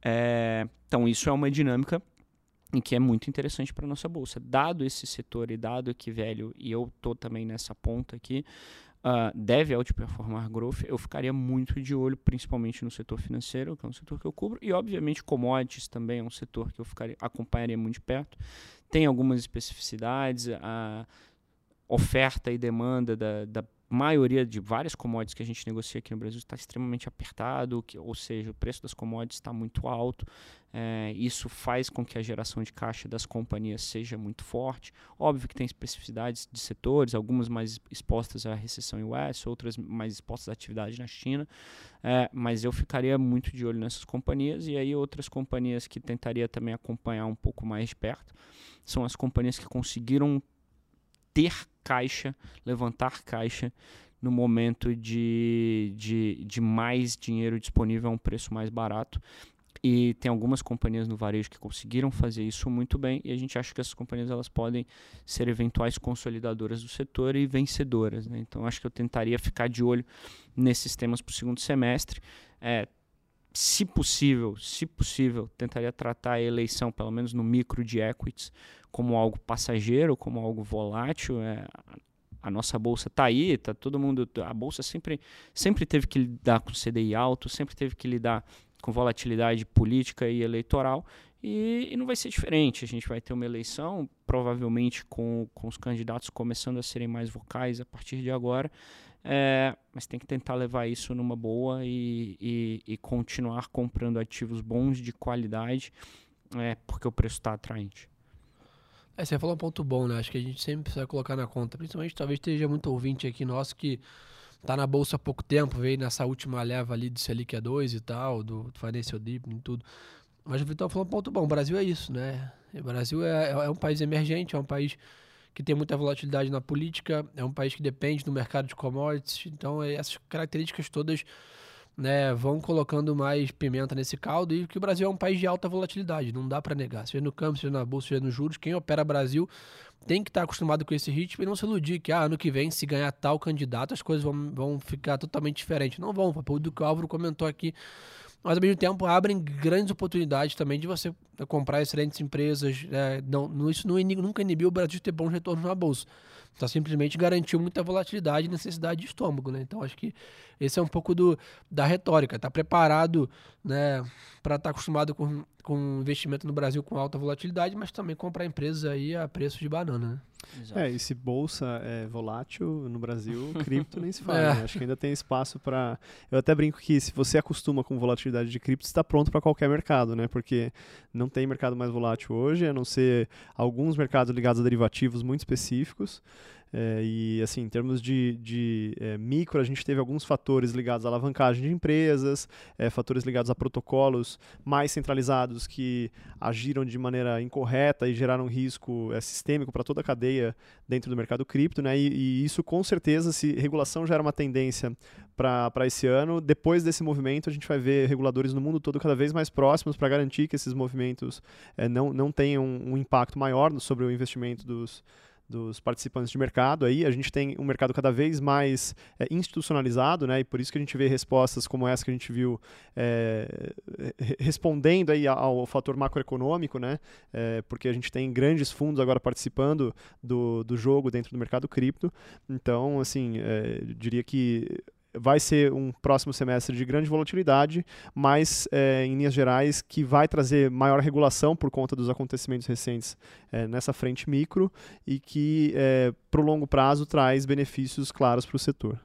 É, então, isso é uma dinâmica em que é muito interessante para a nossa bolsa. Dado esse setor e dado que velho, e eu estou também nessa ponta aqui, uh, deve outperformar growth, eu ficaria muito de olho, principalmente no setor financeiro, que é um setor que eu cubro, e obviamente commodities também é um setor que eu ficaria, acompanharia muito de perto. Tem algumas especificidades, a oferta e demanda da, da maioria de várias commodities que a gente negocia aqui no Brasil está extremamente apertado, que, ou seja, o preço das commodities está muito alto. É, isso faz com que a geração de caixa das companhias seja muito forte. Óbvio que tem especificidades de setores, algumas mais expostas à recessão em US, outras mais expostas à atividade na China, é, mas eu ficaria muito de olho nessas companhias e aí outras companhias que tentaria também acompanhar um pouco mais de perto são as companhias que conseguiram ter caixa, levantar caixa no momento de, de, de mais dinheiro disponível a um preço mais barato. E tem algumas companhias no varejo que conseguiram fazer isso muito bem e a gente acha que essas companhias elas podem ser eventuais consolidadoras do setor e vencedoras. Né? Então acho que eu tentaria ficar de olho nesses temas para o segundo semestre. É, se possível, se possível, tentaria tratar a eleição, pelo menos no micro de equities, como algo passageiro, como algo volátil. É, a nossa bolsa está aí, tá todo mundo. A bolsa sempre, sempre teve que lidar com CDI alto, sempre teve que lidar com volatilidade política e eleitoral. E, e, não vai ser diferente. A gente vai ter uma eleição, provavelmente com, com os candidatos começando a serem mais vocais a partir de agora. É, mas tem que tentar levar isso numa boa e, e, e continuar comprando ativos bons de qualidade, é, porque o preço está atraente. É, você falou um ponto bom, né? Acho que a gente sempre precisa colocar na conta. Principalmente, talvez esteja muito ouvinte aqui nosso que está na bolsa há pouco tempo, veio nessa última leva ali do Selic A2 e tal, do, Financial Deep e tudo. Mas o Vitor falou um ponto bom. O Brasil é isso, né? O Brasil é, é um país emergente, é um país que tem muita volatilidade na política, é um país que depende do mercado de commodities, então é, essas características todas né, vão colocando mais pimenta nesse caldo e que o Brasil é um país de alta volatilidade, não dá para negar. Seja no campo, seja na bolsa, seja nos juros, quem opera Brasil tem que estar tá acostumado com esse ritmo e não se iludir que ah, ano que vem, se ganhar tal candidato, as coisas vão, vão ficar totalmente diferentes. Não vão, o que o Álvaro comentou aqui mas ao mesmo tempo abrem grandes oportunidades também de você comprar excelentes empresas. É, não, isso nunca inibiu o Brasil de ter bons retornos na bolsa. Só simplesmente garantiu muita volatilidade e necessidade de estômago, né? Então acho que esse é um pouco do, da retórica. Está preparado né, para estar tá acostumado com, com investimento no Brasil com alta volatilidade, mas também comprar empresas aí a preço de banana, né? Exato. É, e se bolsa é volátil no Brasil, cripto nem se fala. É. Né? Acho que ainda tem espaço para. Eu até brinco que se você acostuma com volatilidade de cripto, está pronto para qualquer mercado, né? Porque não tem mercado mais volátil hoje, a não ser alguns mercados ligados a derivativos muito específicos. É, e assim, em termos de, de é, micro, a gente teve alguns fatores ligados à alavancagem de empresas, é, fatores ligados a protocolos mais centralizados que agiram de maneira incorreta e geraram risco é, sistêmico para toda a cadeia dentro do mercado cripto, né? E, e, isso com certeza, se regulação já era uma tendência para esse ano, depois desse movimento a gente vai ver reguladores no mundo todo cada vez mais próximos para garantir que esses movimentos é, não, não tenham um impacto maior sobre o investimento dos dos participantes de mercado aí. A gente tem um mercado cada vez mais é, institucionalizado, né? E por isso que a gente vê respostas como essa que a gente viu é, respondendo aí ao, fator macroeconômico, né? É, porque a gente tem grandes fundos agora participando do, do jogo dentro do mercado cripto. Então, assim, é, diria que vai ser um próximo semestre de grande volatilidade, mas é, em linhas gerais que vai trazer maior regulação por conta dos acontecimentos recentes é, nessa frente micro e que é, para o longo prazo traz benefícios claros para o setor.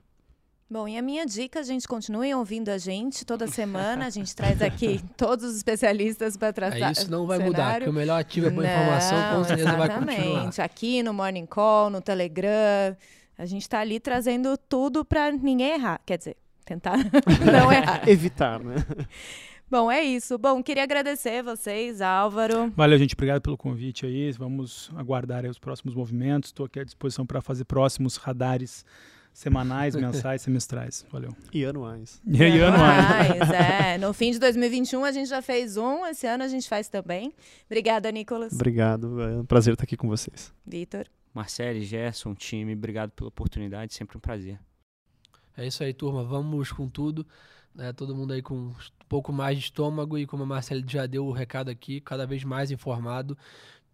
Bom, e a minha dica, gente, continuem ouvindo a gente toda semana. A gente traz aqui todos os especialistas para tratar. É isso não vai cenário. mudar, porque o melhor ativo é boa não, informação, com certeza vai continuar. Exatamente. Aqui no Morning Call, no Telegram, a gente está ali trazendo tudo para ninguém errar. Quer dizer, tentar não errar. Evitar, né? Bom, é isso. Bom, queria agradecer vocês, Álvaro. Valeu, gente. Obrigado pelo convite aí. Vamos aguardar os próximos movimentos. Estou aqui à disposição para fazer próximos radares semanais, mensais, semestrais. Valeu. E anuais. E, e anuais. é. No fim de 2021 a gente já fez um, esse ano a gente faz também. Obrigada, Nicolas. Obrigado. É um prazer estar aqui com vocês. Vitor. Marcelo, Gerson, time, obrigado pela oportunidade, sempre um prazer. É isso aí, turma. Vamos com tudo. Né? Todo mundo aí com um pouco mais de estômago e como a Marcelo já deu o recado aqui, cada vez mais informado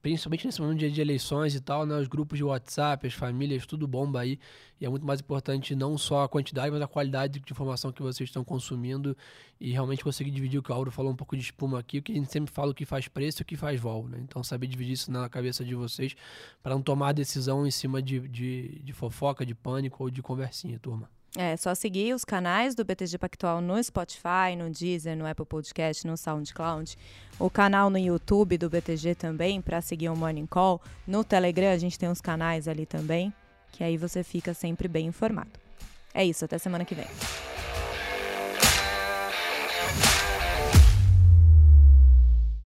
principalmente nesse momento de eleições e tal, né? Os grupos de WhatsApp, as famílias, tudo bomba aí. E é muito mais importante não só a quantidade, mas a qualidade de informação que vocês estão consumindo e realmente conseguir dividir o que o Auro falou um pouco de espuma aqui, o que a gente sempre fala o que faz preço e o que faz vol, né? Então saber dividir isso na cabeça de vocês para não tomar decisão em cima de, de, de fofoca, de pânico ou de conversinha, turma. É, só seguir os canais do BTG Pactual no Spotify, no Deezer, no Apple Podcast, no SoundCloud. O canal no YouTube do BTG também, para seguir o Morning Call. No Telegram a gente tem os canais ali também, que aí você fica sempre bem informado. É isso, até semana que vem.